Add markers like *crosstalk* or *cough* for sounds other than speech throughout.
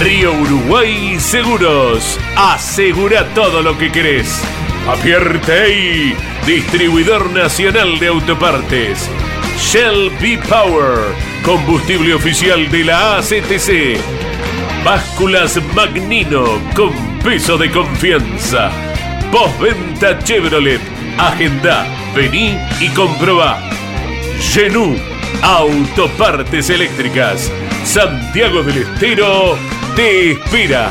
Río Uruguay Seguros. Asegura todo lo que querés. Apierte distribuidor nacional de autopartes. Shell B Power, combustible oficial de la ACTC. Básculas Magnino con peso de confianza. Postventa Chevrolet. Agenda, vení y comprobá. Genú, autopartes eléctricas. Santiago del Estero te espera.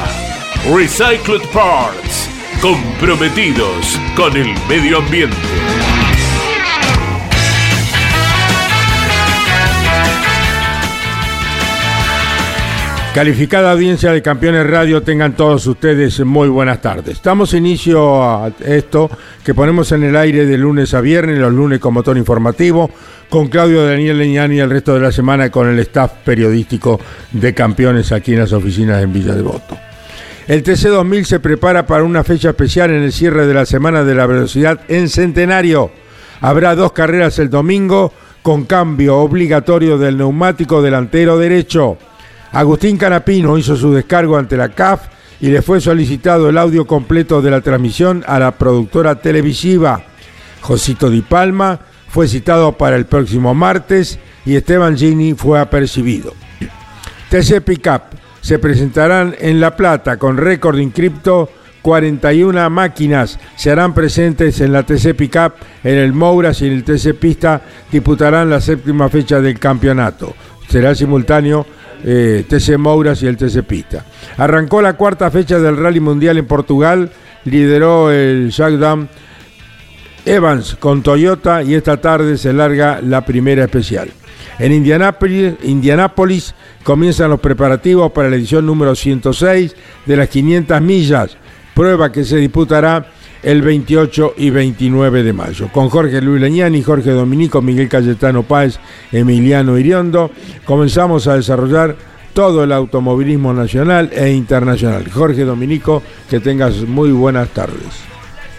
Recycled Parts, comprometidos con el medio ambiente. Calificada audiencia de Campeones Radio, tengan todos ustedes muy buenas tardes. Estamos inicio a esto que ponemos en el aire de lunes a viernes, los lunes con motor informativo, con Claudio Daniel Leñani y el resto de la semana con el staff periodístico de Campeones aquí en las oficinas en Villa Devoto. El TC2000 se prepara para una fecha especial en el cierre de la Semana de la Velocidad en Centenario. Habrá dos carreras el domingo con cambio obligatorio del neumático delantero derecho. Agustín Canapino hizo su descargo ante la CAF y le fue solicitado el audio completo de la transmisión a la productora televisiva. Josito Di Palma fue citado para el próximo martes y Esteban Gini fue apercibido. TC Pickup se presentarán en La Plata con récord inscripto 41 máquinas se harán presentes en la TC Pickup, en el Mouras y en el TC Pista disputarán la séptima fecha del campeonato. Será simultáneo eh, TC Mouras y el TC Pista. Arrancó la cuarta fecha del Rally Mundial en Portugal, lideró el Jagdam Evans con Toyota y esta tarde se larga la primera especial. En Indianápolis, Indianápolis comienzan los preparativos para la edición número 106 de las 500 millas, prueba que se disputará el 28 y 29 de mayo. Con Jorge Luis Leñani, Jorge Dominico, Miguel Cayetano Páez, Emiliano Iriondo, comenzamos a desarrollar todo el automovilismo nacional e internacional. Jorge Dominico, que tengas muy buenas tardes.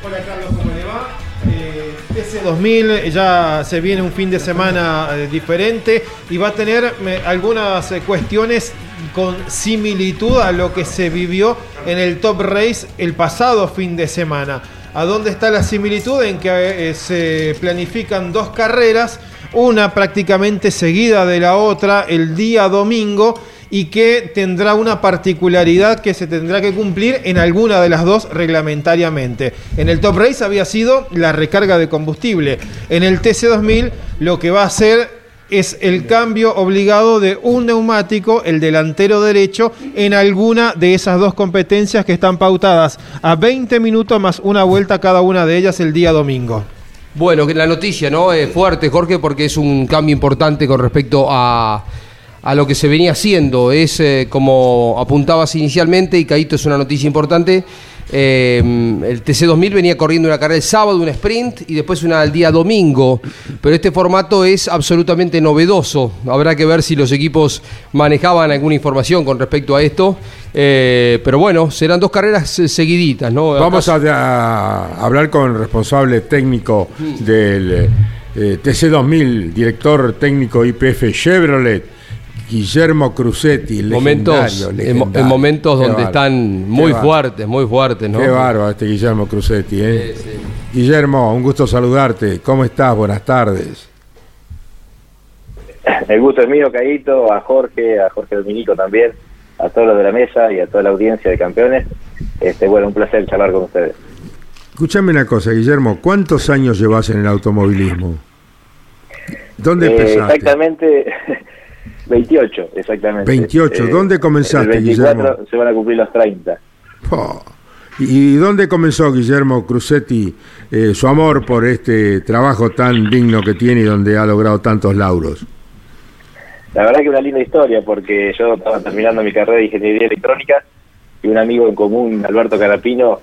Hola Carlos, ¿cómo le va? Eh, ese 2000 ya se viene un fin de semana eh, diferente y va a tener algunas eh, cuestiones con similitud a lo que se vivió en el Top Race el pasado fin de semana. ¿A dónde está la similitud? En que eh, se planifican dos carreras, una prácticamente seguida de la otra el día domingo y que tendrá una particularidad que se tendrá que cumplir en alguna de las dos reglamentariamente. En el Top Race había sido la recarga de combustible. En el TC2000 lo que va a ser es el cambio obligado de un neumático, el delantero derecho, en alguna de esas dos competencias que están pautadas a 20 minutos más una vuelta cada una de ellas el día domingo. Bueno, la noticia, ¿no? Es fuerte, Jorge, porque es un cambio importante con respecto a, a lo que se venía haciendo. Es eh, como apuntabas inicialmente, y Caíto es una noticia importante. Eh, el TC2000 venía corriendo una carrera el sábado, una sprint y después una al día domingo. Pero este formato es absolutamente novedoso. Habrá que ver si los equipos manejaban alguna información con respecto a esto. Eh, pero bueno, serán dos carreras seguiditas, ¿no? Vamos a, a hablar con el responsable técnico del eh, TC2000, director técnico IPF Chevrolet. Guillermo Crucetti, momentos, legendario, en, legendario. en momentos Qué donde están muy Qué fuertes, muy fuertes, ¿no? Qué bárbaro este Guillermo Crucetti, ¿eh? Sí, sí. Guillermo, un gusto saludarte. ¿Cómo estás? Buenas tardes. El gusto es mío, Caíto, a Jorge, a Jorge Dominico también, a todos los de la mesa y a toda la audiencia de campeones. Este, bueno, un placer charlar con ustedes. Escúchame una cosa, Guillermo. ¿Cuántos años llevas en el automovilismo? ¿Dónde Eh, empezaste? exactamente 28, exactamente. 28, ¿dónde comenzaste, el 24 Guillermo? se van a cumplir los 30. Po. ¿Y dónde comenzó Guillermo Crucetti eh, su amor por este trabajo tan digno que tiene y donde ha logrado tantos lauros? la verdad que una linda historia, porque yo estaba terminando mi carrera de ingeniería electrónica y un amigo en común, Alberto Carapino,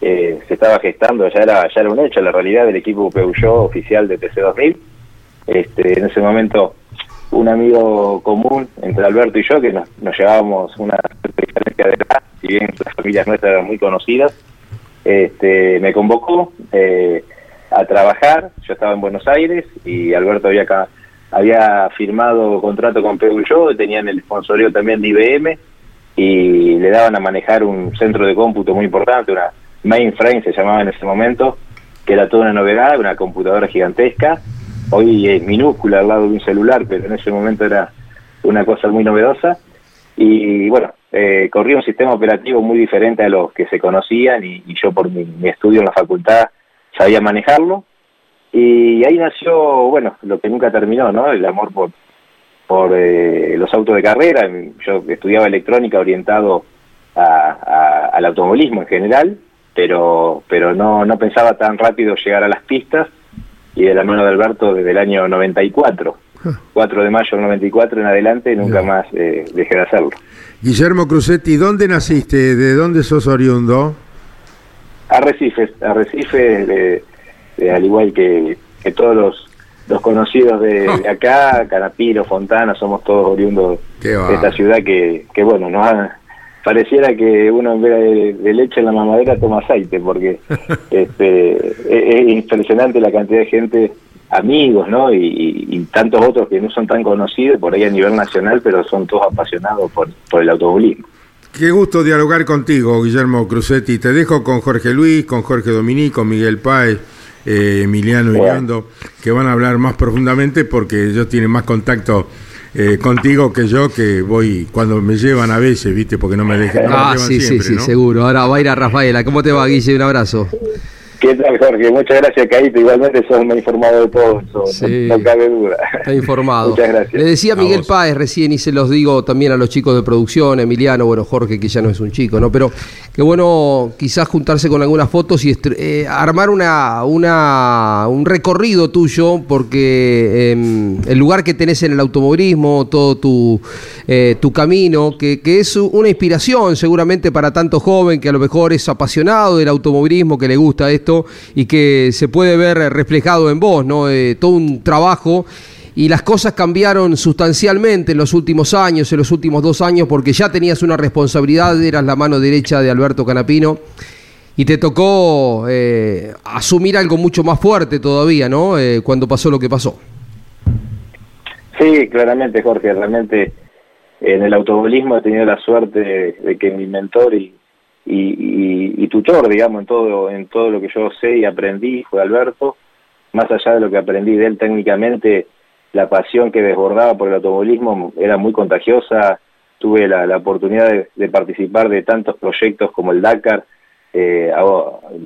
eh, se estaba gestando, ya era, ya era un hecho, la realidad del equipo Peugeot oficial de TC2000. Este, en ese momento, un amigo común entre Alberto y yo, que nos, llevábamos una diferencia de edad, si bien las familias nuestras eran muy conocidas, este, me convocó eh, a trabajar, yo estaba en Buenos Aires y Alberto había acá había firmado contrato con Peugeot, tenían el sponsorio también de IBM y le daban a manejar un centro de cómputo muy importante, una mainframe se llamaba en ese momento, que era toda una novedad, una computadora gigantesca, hoy es minúscula al lado de un celular, pero en ese momento era una cosa muy novedosa. Y bueno, eh, corría un sistema operativo muy diferente a los que se conocían y, yo por mi, estudio en la facultad sabía manejarlo. Y ahí nació, bueno, lo que nunca terminó, ¿no? El amor por, por eh, los autos de carrera. Yo estudiaba electrónica orientado al automovilismo en general, pero, pero no, no pensaba tan rápido llegar a las pistas. Y de la mano de Alberto desde el año 94, 4 de mayo del 94 en adelante, nunca más eh, dejé de hacerlo. Guillermo Crucetti, ¿dónde naciste? ¿De dónde sos oriundo? Arrecife, Arrecife, de, al igual que, todos los, los conocidos de, acá, Canapiro, Fontana, somos todos oriundos de esta ciudad que, que bueno, nos pareciera que uno en vez de, leche en la mamadera toma aceite, porque *laughs* este, es, impresionante la cantidad de gente, amigos, ¿no? Y, tantos otros que no son tan conocidos por ahí a nivel nacional, pero son todos apasionados por, por el automovilismo. Qué gusto dialogar contigo, Guillermo Crucetti. Te dejo con Jorge Luis, con Jorge Dominico, Miguel Páez eh, Emiliano Iriondo, que van a hablar más profundamente porque ellos tienen más contacto eh, contigo que yo, que voy cuando me llevan a veces, ¿viste? Porque no me dejan. ah, sí, sí, sí, seguro. Ahora va a ir a Rafaela. ¿Cómo te va, Guille? Un abrazo. ¿Qué tal, Jorge? Muchas gracias, Caíto. Igualmente sos muy informado de todo eso, no, cabe duda. Está informado. *laughs* Muchas gracias. Le decía Miguel Páez recién, y se los digo también a los chicos de producción, Emiliano, bueno, Jorge, que ya no es un chico, ¿no? Pero qué bueno quizás juntarse con algunas fotos y eh, armar una, una, un recorrido tuyo, porque em, el lugar que tenés en el automovilismo, todo tu, eh, tu camino, que, que es una inspiración seguramente para tanto joven que a lo mejor es apasionado del automovilismo, que le gusta esto y que se puede ver reflejado en vos, ¿no? Eh, todo un trabajo y las cosas cambiaron sustancialmente en los últimos años, en los últimos dos años, porque ya tenías una responsabilidad, eras la mano derecha de Alberto Canapino y te tocó eh, asumir algo mucho más fuerte todavía, ¿no? Eh, cuando pasó lo que pasó. Sí, claramente, Jorge, realmente en el automovilismo he tenido la suerte de que mi mentor y, y, tutor, digamos, en todo, en todo lo que yo sé y aprendí fue Alberto. Más allá de lo que aprendí de él técnicamente, la pasión que desbordaba por el automovilismo era muy contagiosa. Tuve la, oportunidad de, participar de tantos proyectos como el Dakar eh,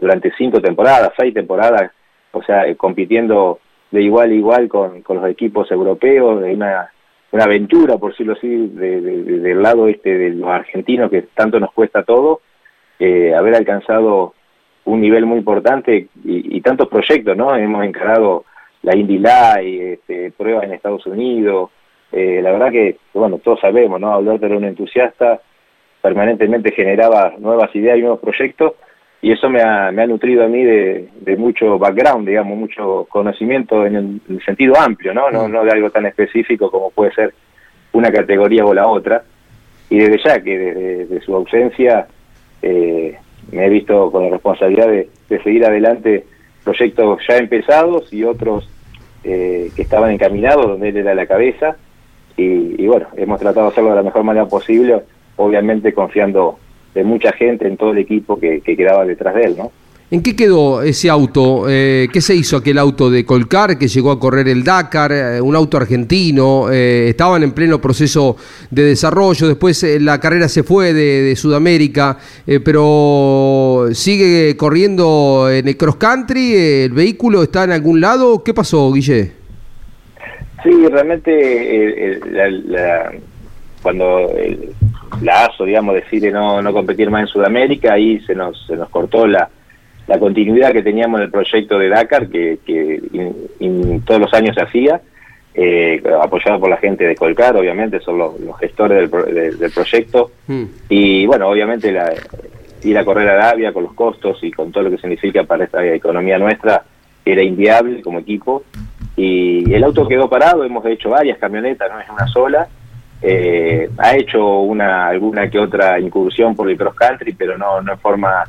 durante cinco temporadas, seis temporadas, o sea, eh, compitiendo de igual a igual con, los equipos europeos, una, una aventura, por decirlo así, del lado este de los argentinos que tanto nos cuesta todo eh, haber alcanzado un nivel muy importante y, tantos proyectos, ¿no? Hemos encarado la Indy Light, este, pruebas en Estados Unidos. Eh, la verdad que, bueno, todos sabemos, ¿no? Alberto era un entusiasta, permanentemente generaba nuevas ideas y nuevos proyectos y eso me ha, me ha nutrido a mí de, mucho background, digamos, mucho conocimiento en el, sentido amplio, ¿no? ¿no? No de algo tan específico como puede ser una categoría o la otra. Y desde ya que desde su ausencia eh, me he visto con la responsabilidad de, seguir adelante proyectos ya empezados y otros eh, que estaban encaminados, donde él era la cabeza. Y, bueno, hemos tratado de hacerlo de la mejor manera posible, obviamente confiando de mucha gente en todo el equipo que, que quedaba detrás de él, ¿no? ¿En qué quedó ese auto? Eh, ¿Qué se hizo aquel auto de Colcar que llegó a correr el Dakar? Eh, un auto argentino. Eh, estaban en pleno proceso de desarrollo. Después la carrera se fue de, Sudamérica, pero sigue corriendo en el cross country. ¿El vehículo está en algún lado? ¿Qué pasó, Guille? Sí, realmente cuando la ASO, digamos, decide no, no competir más en Sudamérica, ahí se nos, se nos cortó la la continuidad que teníamos en el proyecto de Dakar, que, todos los años se hacía, eh, apoyado por la gente de Colcar, obviamente, son los, gestores del, proyecto. Hmm. Y bueno, obviamente la, ir a correr a Arabia con los costos y con todo lo que significa para esta economía nuestra era inviable como equipo. Y el auto quedó parado, hemos hecho varias camionetas, no es una sola. Eh, ha hecho una alguna que otra incursión por el cross country, pero no, no en forma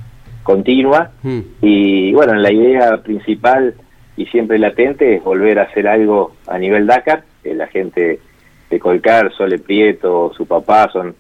continua. Hmm. Y bueno, la idea principal y siempre latente es volver a hacer algo a nivel Dakar. la gente de Colcar, Sole Prieto, su papá son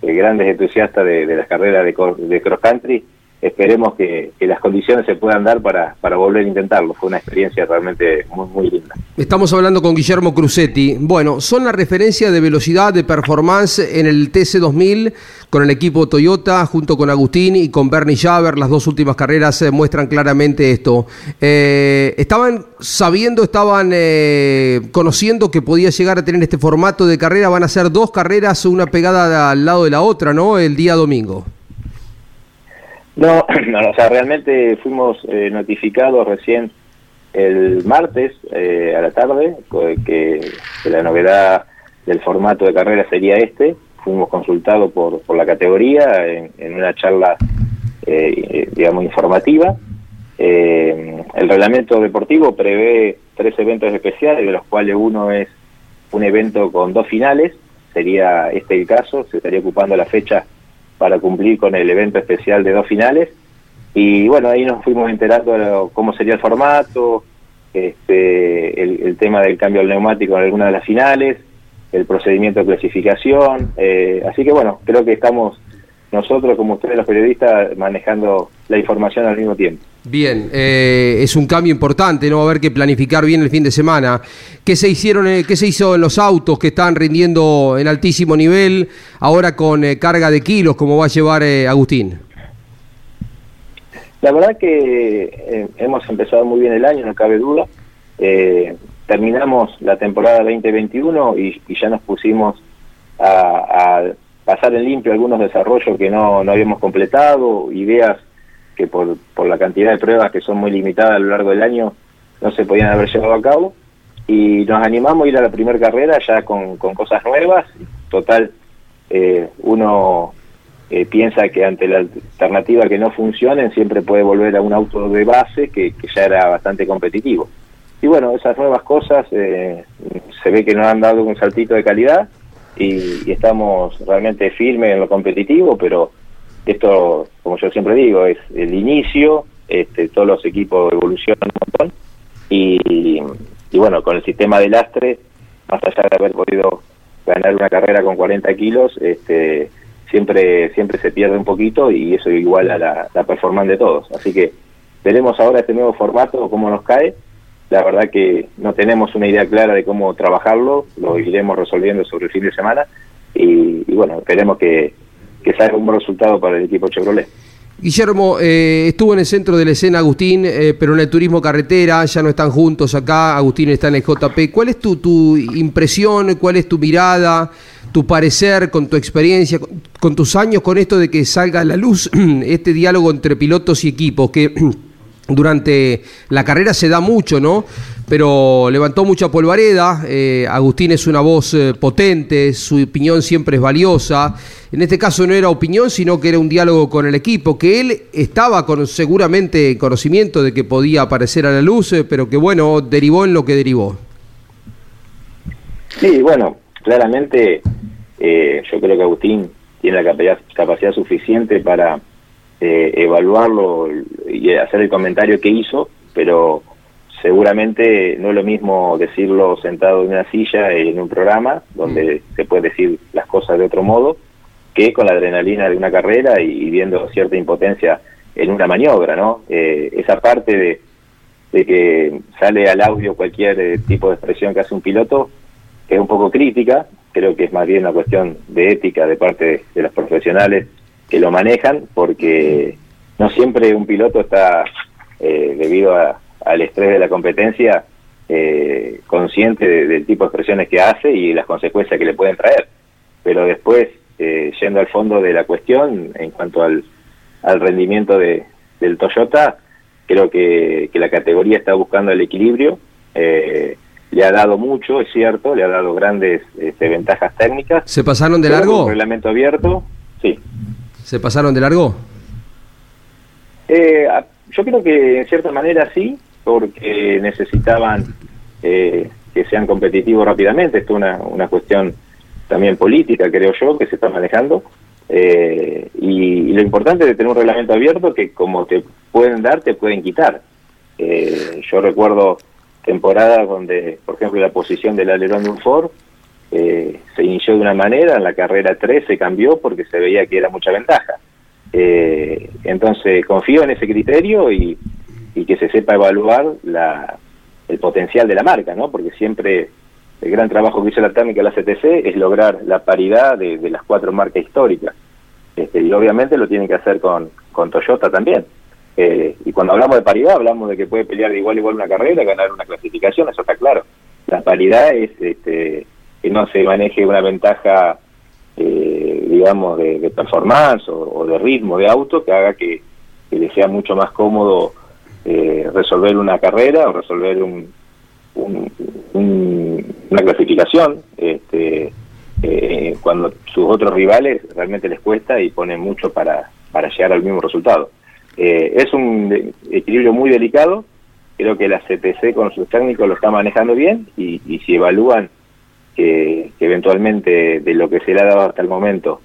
eh, grandes entusiastas de, las carreras de, de cross country esperemos que, las condiciones se puedan dar para, volver a intentarlo. Fue una experiencia realmente muy, muy linda. Estamos hablando con Guillermo Crucetti. Bueno, son la referencia de velocidad, de performance en el TC2000 con el equipo Toyota, junto con Agustín y con Bernie Javer. Las dos últimas carreras eh, muestran claramente esto. Eh, estaban sabiendo, estaban eh, conociendo que podía llegar a tener este formato de carrera. Van a ser dos carreras, una pegada al lado de la otra, ¿no? El día domingo. *clears throat* No, no, o sea, realmente fuimos eh, notificados recién el martes eh, a la tarde que, la novedad del formato de carrera sería este. Fuimos consultados por, por la categoría en, una charla, eh, digamos, informativa. el reglamento deportivo prevé tres eventos especiales, de los cuales uno es un evento con dos finales. Sería este el caso, se estaría ocupando la fecha para cumplir con el evento especial de dos finales. Y bueno, ahí nos fuimos enterando de cómo sería el formato, este, el, tema del cambio al neumático en alguna de las finales, el procedimiento de clasificación. Eh, así que bueno, creo que estamos nosotros, como ustedes los periodistas, manejando la información al mismo tiempo. Bien, eh, es un cambio importante, ¿no? Va a haber que planificar bien el fin de semana. ¿Qué se hicieron, eh, qué se hizo en los autos que están rindiendo en altísimo nivel, ahora con eh, carga de kilos, como va a llevar Agustín? La verdad que hemos empezado muy bien el año, no cabe duda. terminamos la temporada 2021 y, y ya nos pusimos a, a pasar en limpio algunos desarrollos que no, no habíamos completado, ideas que por, por la cantidad de pruebas que son muy limitadas a lo largo del año no se podían haber llevado a cabo. Y nos animamos a ir a la primera carrera ya con, con cosas nuevas. Total, eh, uno eh, piensa que ante la alternativa que no funcione siempre puede volver a un auto de base que, que ya era bastante competitivo. Y bueno, esas nuevas cosas eh, se ve que nos han dado un saltito de calidad y, estamos realmente firmes en lo competitivo, pero esto, como yo siempre digo, es el inicio, este, todos los equipos evolucionan un montón y, bueno, con el sistema de lastre, más allá de haber podido ganar una carrera con 40 kilos, este, siempre siempre se pierde un poquito y eso igual a la, la performance de todos. Así que veremos ahora este nuevo formato, cómo nos cae la verdad que no tenemos una idea clara de cómo trabajarlo, lo iremos resolviendo sobre el fin de semana y, bueno, esperemos que, que salga un buen resultado para el equipo Chevrolet. Guillermo, eh, estuvo en el centro de la escena Agustín, eh, pero en el turismo carretera ya no están juntos acá, Agustín está en el JP. ¿Cuál es tu, tu impresión, cuál es tu mirada, tu parecer con tu experiencia, con tus años con esto de que salga a la luz *clears throat* este diálogo entre pilotos y equipos? que *clears throat* durante la carrera se da mucho, ¿no? Pero levantó mucha polvareda, eh, Agustín es una voz eh, potente, su opinión siempre es valiosa. En este caso no era opinión, sino que era un diálogo con el equipo, que él estaba con seguramente conocimiento de que podía aparecer a la luz, eh, pero que bueno, derivó en lo que derivó. Sí, bueno, claramente yo creo que Agustín tiene la capacidad suficiente para eh, evaluarlo y hacer el comentario que hizo, pero seguramente no es lo mismo decirlo sentado en una silla en un programa donde mm. se puede decir las cosas de otro modo que con la adrenalina de una carrera y, viendo cierta impotencia en una maniobra, ¿no? Eh, esa parte de, de, que sale al audio cualquier eh, tipo de expresión que hace un piloto es un poco crítica, creo que es más bien una cuestión de ética de parte de los profesionales que lo manejan, porque no siempre un piloto está, eh, debido al estrés de la competencia, eh, consciente del tipo de expresiones que hace y las consecuencias que le pueden traer. Pero después, eh, yendo al fondo de la cuestión, en cuanto al, al rendimiento de, del Toyota, creo que, que, la categoría está buscando el equilibrio. le ha dado mucho, es cierto, le ha dado grandes este, ventajas técnicas. ¿Se pasaron de largo? con reglamento abierto, sí. ¿Se pasaron de largo? Eh, yo creo que en cierta manera sí, porque necesitaban eh, que sean competitivos rápidamente. Esto es una, una cuestión también política, creo yo, que se está manejando. Eh, y, lo importante de tener un reglamento abierto que como te pueden dar, te pueden quitar. Eh, yo recuerdo temporadas donde, por ejemplo, la posición del alerón de un Ford eh, se inició de una manera, en la carrera 3 se cambió porque se veía que era mucha ventaja. Eh, entonces confío en ese criterio y, y que se sepa evaluar la, el potencial de la marca, ¿no? Porque siempre el gran trabajo que hizo la técnica de la CTC es lograr la paridad de, de las cuatro marcas históricas. Este, y obviamente lo tienen que hacer con, con Toyota también. Eh, y cuando hablamos de paridad, hablamos de que puede pelear de igual a igual una carrera, ganar una clasificación, eso está claro. La paridad es este, que no se maneje una ventaja, eh, digamos, de, performance o, de ritmo de auto que haga que, que le sea mucho más cómodo eh, resolver una carrera o resolver un, un- un- una clasificación este, eh, cuando sus otros rivales realmente les cuesta y ponen mucho para, para llegar al mismo resultado. Eh, es un equilibrio muy delicado, creo que la CTC con sus técnicos lo está manejando bien y si evalúan que, que eventualmente de lo que se le ha dado hasta el momento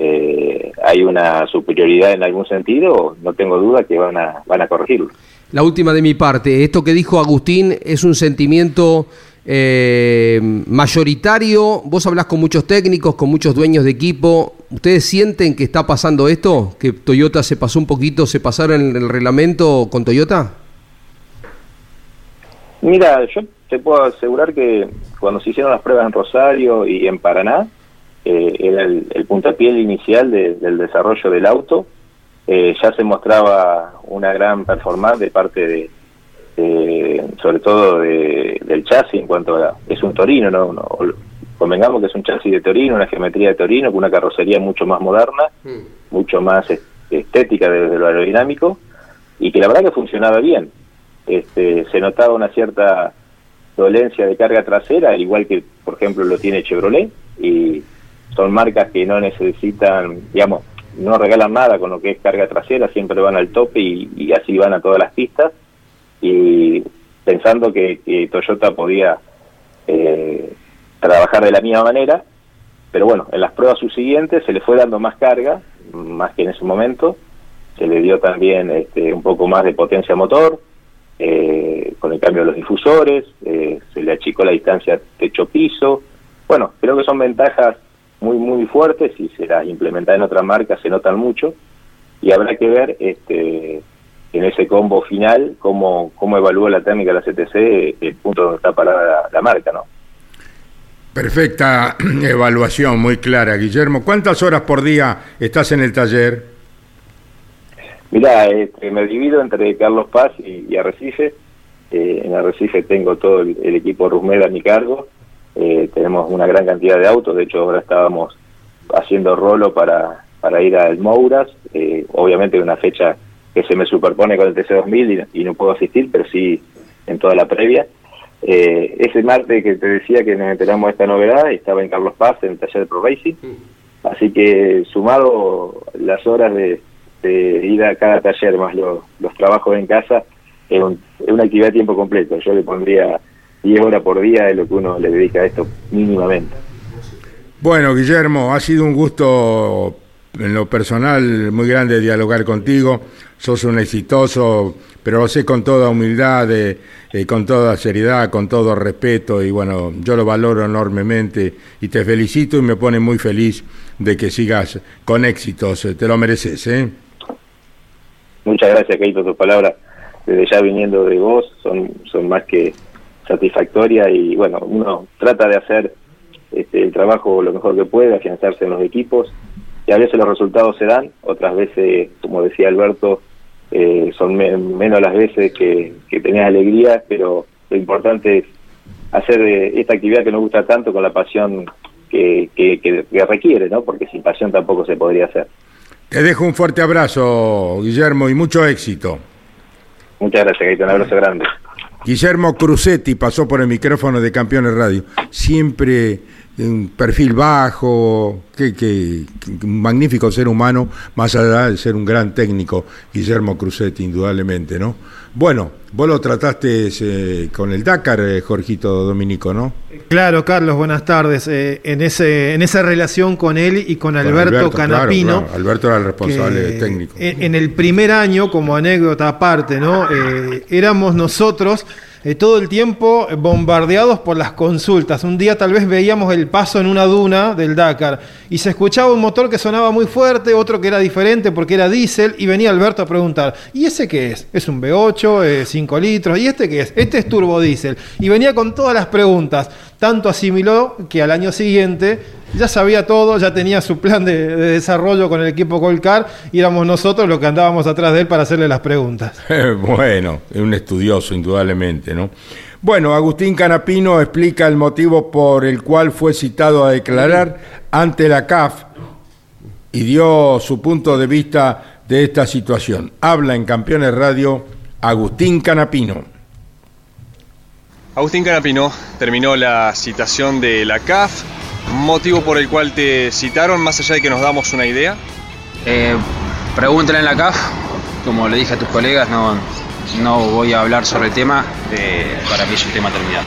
eh, hay una superioridad en algún sentido, no tengo duda que van a, van a corregirlo. La última de mi parte. Esto que dijo Agustín es un sentimiento eh, mayoritario. Vos hablás con muchos técnicos, con muchos dueños de equipo. ¿Ustedes sienten que está pasando esto? ¿Que Toyota se pasó un poquito, se pasaron en el reglamento con Toyota? Mira, yo te puedo asegurar que cuando se hicieron las pruebas en Rosario y en Paraná, eh, era el, el puntapié inicial de- del desarrollo del auto. Eh, ya se mostraba una gran performance de parte de, de- sobre todo de- del chasis en cuanto a es un Torino, no, no convengamos que es un chasis de Torino, una geometría de Torino con una carrocería mucho más moderna, mucho más es- estética desde lo aerodinámico y que la verdad que funcionaba bien. Este, se notaba una cierta dolencia de carga trasera, al igual que por ejemplo lo tiene Chevrolet y son marcas que no necesitan, digamos, no regalan nada con lo que es carga trasera, siempre van al tope y, y así van a todas las pistas. Y pensando que, que Toyota podía eh, trabajar de la misma manera, pero bueno, en las pruebas subsiguientes se le fue dando más carga, más que en ese momento, se le dio también este, un poco más de potencia motor, eh, con el cambio de los difusores, eh, se le achicó la distancia techo-piso. Bueno, creo que son ventajas muy, muy fuertes y se las implementan en otras marcas, se notan mucho, y habrá que ver este, en ese combo final cómo, cómo evalúa la técnica de la CTC el punto donde está parada la, la marca, ¿no? Perfecta *clears throat* evaluación, muy clara. Guillermo, ¿cuántas horas por día estás en el taller? Mirá, este, me divido entre Carlos Paz y, y Arrecife. Eh, en Arrecife tengo todo el, el equipo Rusmeda a mi cargo. Eh, tenemos una gran cantidad de autos. De hecho, ahora estábamos haciendo rolo para, para ir al Mouras. Eh, obviamente una fecha que se me superpone con el TC2000 y, y no puedo asistir, pero sí en toda la previa. Eh, ese martes que te decía que nos enteramos de esta novedad, estaba en Carlos Paz, en el taller de Pro Racing. Así que sumado las horas de, de ir a cada taller más lo- los trabajos en casa, es, un- una actividad a tiempo completo. Yo le pondría 10 horas por día de lo que uno le dedica a esto mínimamente. Bueno, Guillermo, ha sido un gusto en lo personal muy grande dialogar contigo. Sos un exitoso, pero lo sé con toda humildad, eh, eh, con toda seriedad, con todo respeto y bueno, yo lo valoro enormemente y te felicito y me pone muy feliz de que sigas con éxitos. Eh, Te lo mereces, ¿eh? Muchas gracias, Keito, tus palabras, desde ya viniendo de vos, son, son más que satisfactorias y bueno, uno trata de hacer este, el trabajo lo mejor que puede, afianzarse en los equipos y a veces los resultados se dan, otras veces, como decía Alberto, eh, son me- menos las veces que, que tenés alegría, pero lo importante es hacer eh, esta actividad que nos gusta tanto con la pasión que, que- que requiere, ¿no? Porque sin pasión tampoco se podría hacer. Te dejo un fuerte abrazo, Guillermo, y mucho éxito. Muchas gracias, Keito, un abrazo grande. Guillermo Crucetti pasó por el micrófono de Campeones Radio. Siempre un perfil bajo, que, que, un magnífico ser humano, más allá de ser un gran técnico, Guillermo Crucetti, indudablemente, ¿no? Bueno, vos lo trataste eh, con el Dakar, eh, Jorgito Dominico, ¿no? Claro, Carlos, buenas tardes. Eh, en, ese, en esa relación con él y con, Alberto, Canapino. Alberto era el responsable técnico. En, el primer año, como anécdota aparte, ¿no? éramos nosotros eh, todo el tiempo bombardeados por las consultas. Un día tal vez veíamos el paso en una duna del Dakar y se escuchaba un motor que sonaba muy fuerte, otro que era diferente porque era diésel y venía Alberto a preguntar, ¿y ese qué es? ¿Es un V8, 5 litros? ¿Y este qué es? Este es turbo diésel. Y venía con todas las preguntas. Tanto asimiló que al año siguiente ya sabía todo, ya tenía su plan de, desarrollo con el equipo Colcar y éramos nosotros los que andábamos atrás de él para hacerle las preguntas. *laughs* bueno, es un estudioso, indudablemente, ¿no? Bueno, Agustín Canapino explica el motivo por el cual fue citado a declarar ante la CAF y dio su punto de vista de esta situación. Habla en Campeones Radio Agustín Canapino. Agustín Canapino terminó la citación de la CAF, motivo por el cual te citaron, más allá de que nos damos una idea. Eh, pregúntale en la CAF, como le dije a tus colegas, no, no voy a hablar sobre el tema, eh, para mí es un tema terminado.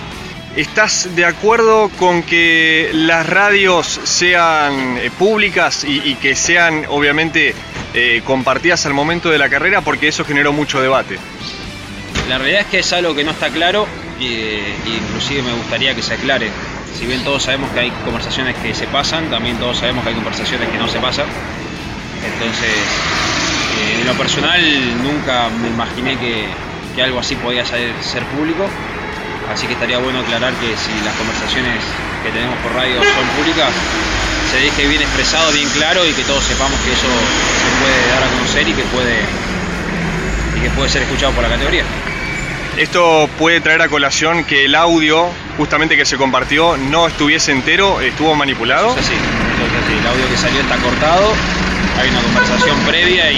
¿Estás de acuerdo con que las radios sean eh, públicas y, que sean obviamente eh, compartidas al momento de la carrera? Porque eso generó mucho debate. La realidad es que es algo que no está claro y, inclusive me gustaría que se aclare. Si bien todos sabemos que hay conversaciones que se pasan, también todos sabemos que hay conversaciones que no se pasan. Entonces, eh, en lo personal nunca me imaginé que, algo así podía ser, ser público. Así que estaría bueno aclarar que si las conversaciones que tenemos por radio son públicas, se deje bien expresado, bien claro y que todos sepamos que eso se puede dar a conocer y que puede, y que puede ser escuchado por la categoría. Esto puede traer a colación que el audio, justamente que se compartió, no estuviese entero, estuvo manipulado. Sí, sí, el audio que salió está cortado, hay una conversación previa y,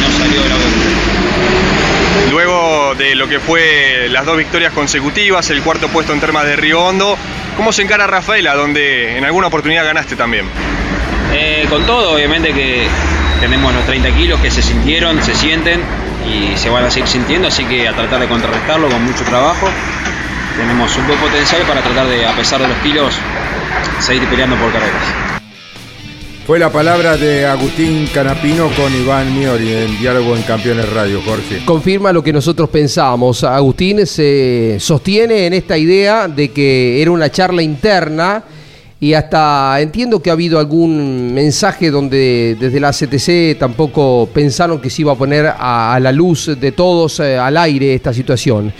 no salió el audio. Luego de lo que fue las dos victorias consecutivas, el cuarto puesto en termas de Río Hondo, ¿cómo se encara Rafaela, donde en alguna oportunidad ganaste también? Eh, con todo, obviamente que tenemos los 30 kilos que se sintieron, se sienten, y se van a seguir sintiendo, así que a tratar de contrarrestarlo con mucho trabajo. Tenemos un buen potencial para tratar de, a pesar de los kilos, seguir peleando por carreras. Fue la palabra de Agustín Canapino con Iván Miori en Diálogo en Campeones Radio, Jorge. Confirma lo que nosotros pensábamos. Agustín se sostiene en esta idea de que era una charla interna y hasta entiendo que ha habido algún mensaje donde desde la CTC tampoco pensaron que se iba a poner a, la luz de todos eh, al aire esta situación.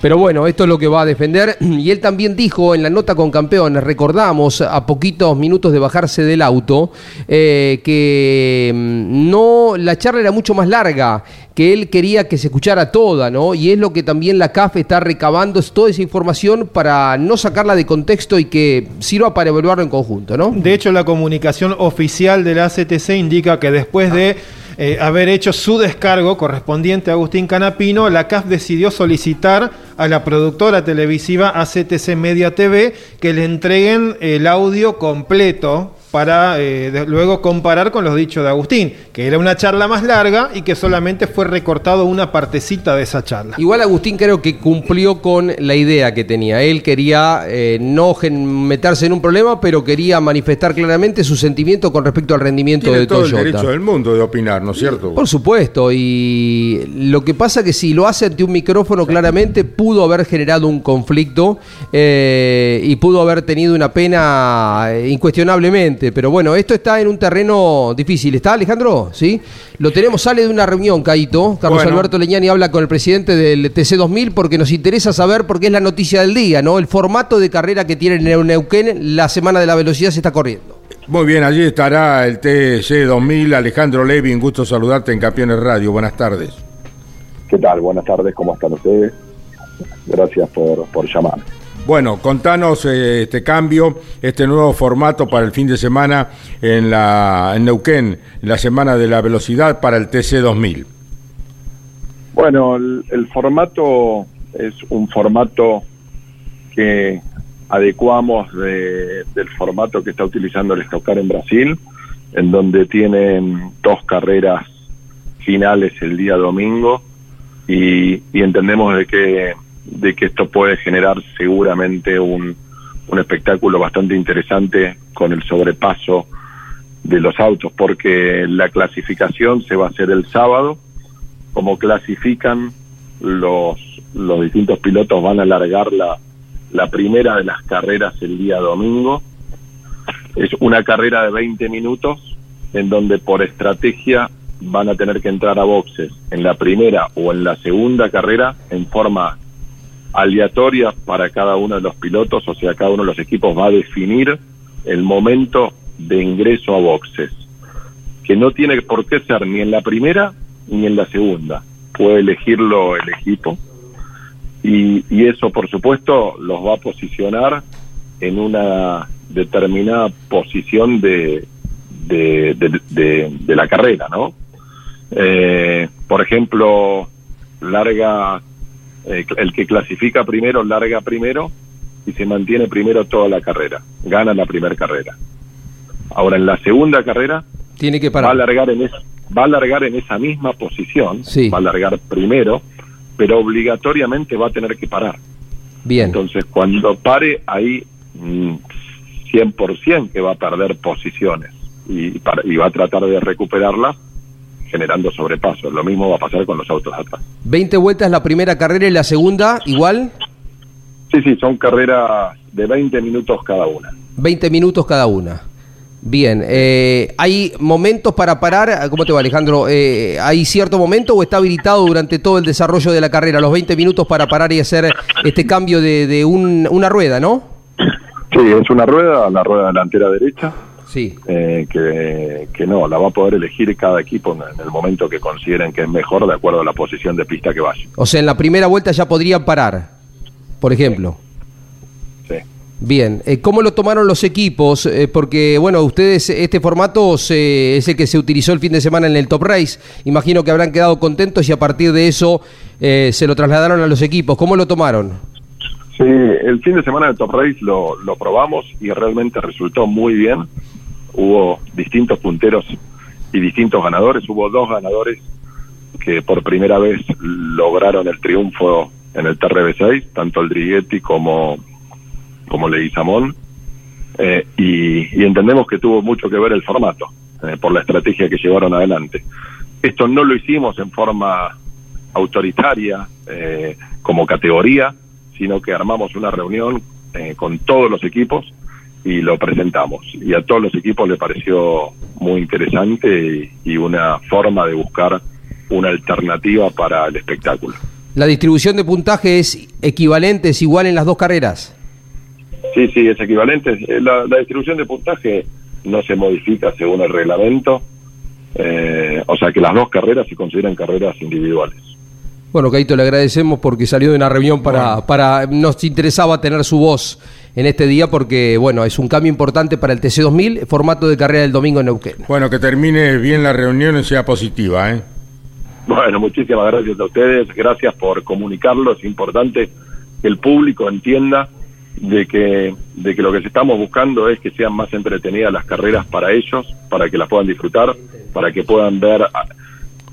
Pero bueno, esto es lo que va a defender. *clears throat* Y él también dijo en la nota con campeones, recordamos a poquitos minutos de bajarse del auto, eh, que mm, no, la charla era mucho más larga, que él quería que se escuchara toda, ¿no? Y es lo que también la CAF está recabando, es toda esa información para no sacarla de contexto y que sirva para evaluarlo en conjunto, ¿no? De hecho, la comunicación oficial de la CTC indica que después de eh, haber hecho su descargo correspondiente a Agustín Canapino, la CAF decidió solicitar a la productora televisiva ACTC Media TV que le entreguen el audio completo para eh, luego comparar con los dichos de Agustín, que era una charla más larga y que solamente fue recortado una partecita de esa charla. Igual Agustín creo que cumplió con la idea que tenía. Él quería eh, no meterse en un problema, pero quería manifestar claramente su sentimiento con respecto al rendimiento de todo Toyota. el derecho del mundo de opinar, ¿no es cierto? Por supuesto, y lo que pasa que si lo hace ante un micrófono claramente pudo haber generado un conflicto eh, y pudo haber tenido una pena incuestionablemente pero bueno, esto está en un terreno difícil. ¿Está, Alejandro? ¿Sí? Lo tenemos, sale de una reunión, Caito. Carlos Alberto Leñani habla con el presidente del TC2000 porque nos interesa saber, porque es la noticia del día, ¿no? El formato de carrera que tiene en Neuquén, la Semana de la Velocidad se está corriendo. Muy bien, allí estará el TC2000. Alejandro Levi, un gusto saludarte en Campeones Radio. Buenas tardes. ¿Qué tal? Buenas tardes, ¿cómo están ustedes? Gracias por, por llamar. Bueno, contanos eh, este cambio, este nuevo formato para el fin de semana en, la, en Neuquén, la Semana de la Velocidad para el TC2000. Bueno, el, formato es un formato que adecuamos de- del formato que está utilizando el Stocar en Brasil, en donde tienen dos carreras finales el día domingo y, y entendemos de que, de que esto puede generar seguramente un, un espectáculo bastante interesante con el sobrepaso de los autos, porque la clasificación se va a hacer el sábado, como clasifican los, los distintos pilotos van a alargar la, la primera de las carreras el día domingo. Es una carrera de 20 minutos en donde por estrategia van a tener que entrar a boxes en la primera o en la segunda carrera en forma aleatoria para cada uno de los pilotos, o sea, cada uno de los equipos va a definir el momento de ingreso a boxes, que no tiene por qué ser ni en la primera ni en la segunda, puede elegirlo el equipo y, y eso por supuesto los va a posicionar en una determinada posición de, de, de- de- de la carrera, ¿no? Eh, por ejemplo, larga, eh, el que clasifica primero, larga primero y se mantiene primero toda la carrera, gana la primera carrera. Ahora, en la segunda carrera Tiene que va a parar. largar en esa, va a largar en esa misma posición, Sí. va a largar primero, pero obligatoriamente va a tener que parar. Bien. Entonces, cuando pare, ahí mm, 100% que va a perder posiciones y, y va a tratar de recuperarlas generando sobrepasos. Lo mismo va a pasar con los autos atrás. 20 vueltas la primera carrera y la segunda igual. Sí, sí, son carreras de 20 minutos cada una. 20 minutos cada una. Bien, eh, ¿hay momentos para parar? ¿Cómo te va Alejandro? Eh, ¿Hay cierto momento o está habilitado durante todo el desarrollo de la carrera los 20 minutos para parar y hacer este cambio de, de un- una rueda, no? Sí, es una rueda, la rueda delantera derecha, Sí. eh, que, que no, la va a poder elegir cada equipo en, el momento que consideren que es mejor de acuerdo a la posición de pista que vaya. O sea, en la primera vuelta ya podrían parar, por ejemplo. Sí. Bien, eh, ¿cómo lo tomaron los equipos? Eh, porque, bueno, ustedes, este formato se- es el que se utilizó el fin de semana en el Top Race. Imagino que habrán quedado contentos y a partir de eso eh, se lo trasladaron a los equipos. ¿Cómo lo tomaron? Sí, el fin de semana del Top Race lo, lo probamos y realmente resultó muy bien. Hubo distintos punteros y distintos ganadores. Hubo dos ganadores que por primera vez lograron el triunfo en el TRB6, tanto el Driguetti como, como Leguizamón. Eh, y, y entendemos que tuvo mucho que ver el formato, eh, por la estrategia que llevaron adelante. Esto no lo hicimos en forma autoritaria, eh, como categoría, sino que armamos una reunión eh, con todos los equipos y lo presentamos. Y a todos los equipos le pareció muy interesante y, y una forma de buscar una alternativa para el espectáculo. ¿La distribución de puntaje es equivalente, es igual en las dos carreras? Sí, sí, es equivalente. Eh, La, la distribución de puntaje no se modifica según el reglamento, eh, o sea que las dos carreras se consideran carreras individuales. Bueno, Caito, le agradecemos porque salió de una reunión para, para. Nos interesaba tener su voz en este día porque, bueno, es un cambio importante para el TC2000, formato de carrera del domingo en Neuquén. Bueno, que termine bien la reunión y sea positiva, ¿eh? Bueno, muchísimas gracias a ustedes, gracias por comunicarlo, es importante que el público entienda de que, de que lo que estamos buscando es que sean más entretenidas las carreras para ellos, para que las puedan disfrutar, para que puedan ver ah,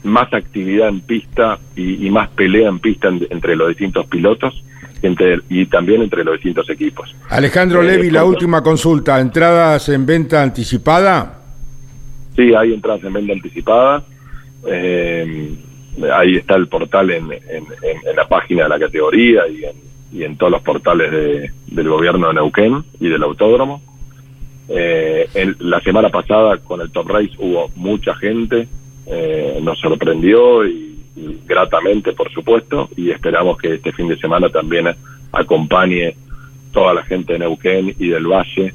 más actividad en pista y, y más pelea en pista en- entre los distintos pilotos entre, y también entre los distintos equipos. Alejandro Eh, Levi, la última consulta. ¿Entradas en venta anticipada? Sí, hay entradas en venta anticipada. Eh, ahí está el portal en, en- en- en la página de la categoría y en, y en todos los portales de- del gobierno de Neuquén y del autódromo. Eh, en- la semana pasada con el Top Race hubo mucha gente, eh, nos sorprendió y gratamente, por supuesto, y esperamos que este fin de semana también acompañe toda la gente de Neuquén y del Valle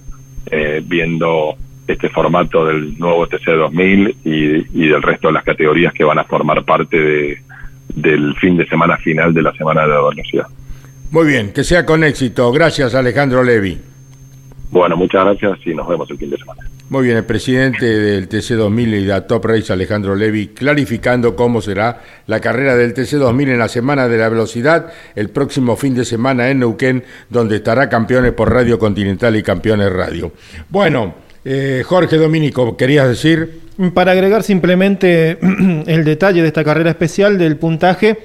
eh, viendo este formato del nuevo TC2000 y, y del resto de las categorías que van a formar parte de, del fin de semana final de la semana de la velocidad. Muy bien, que sea con éxito. Gracias, Alejandro Levi. Bueno, muchas gracias y nos vemos el fin de semana. Muy bien, el presidente del TC2000 y de Top Race, Alejandro Levi, clarificando cómo será la carrera del TC2000 en la Semana de la Velocidad el próximo fin de semana en Neuquén, donde estará campeones por Radio Continental y campeones radio. Bueno, eh, Jorge Domínico, ¿querías decir? Para agregar simplemente *clears throat* el detalle de esta carrera especial del puntaje,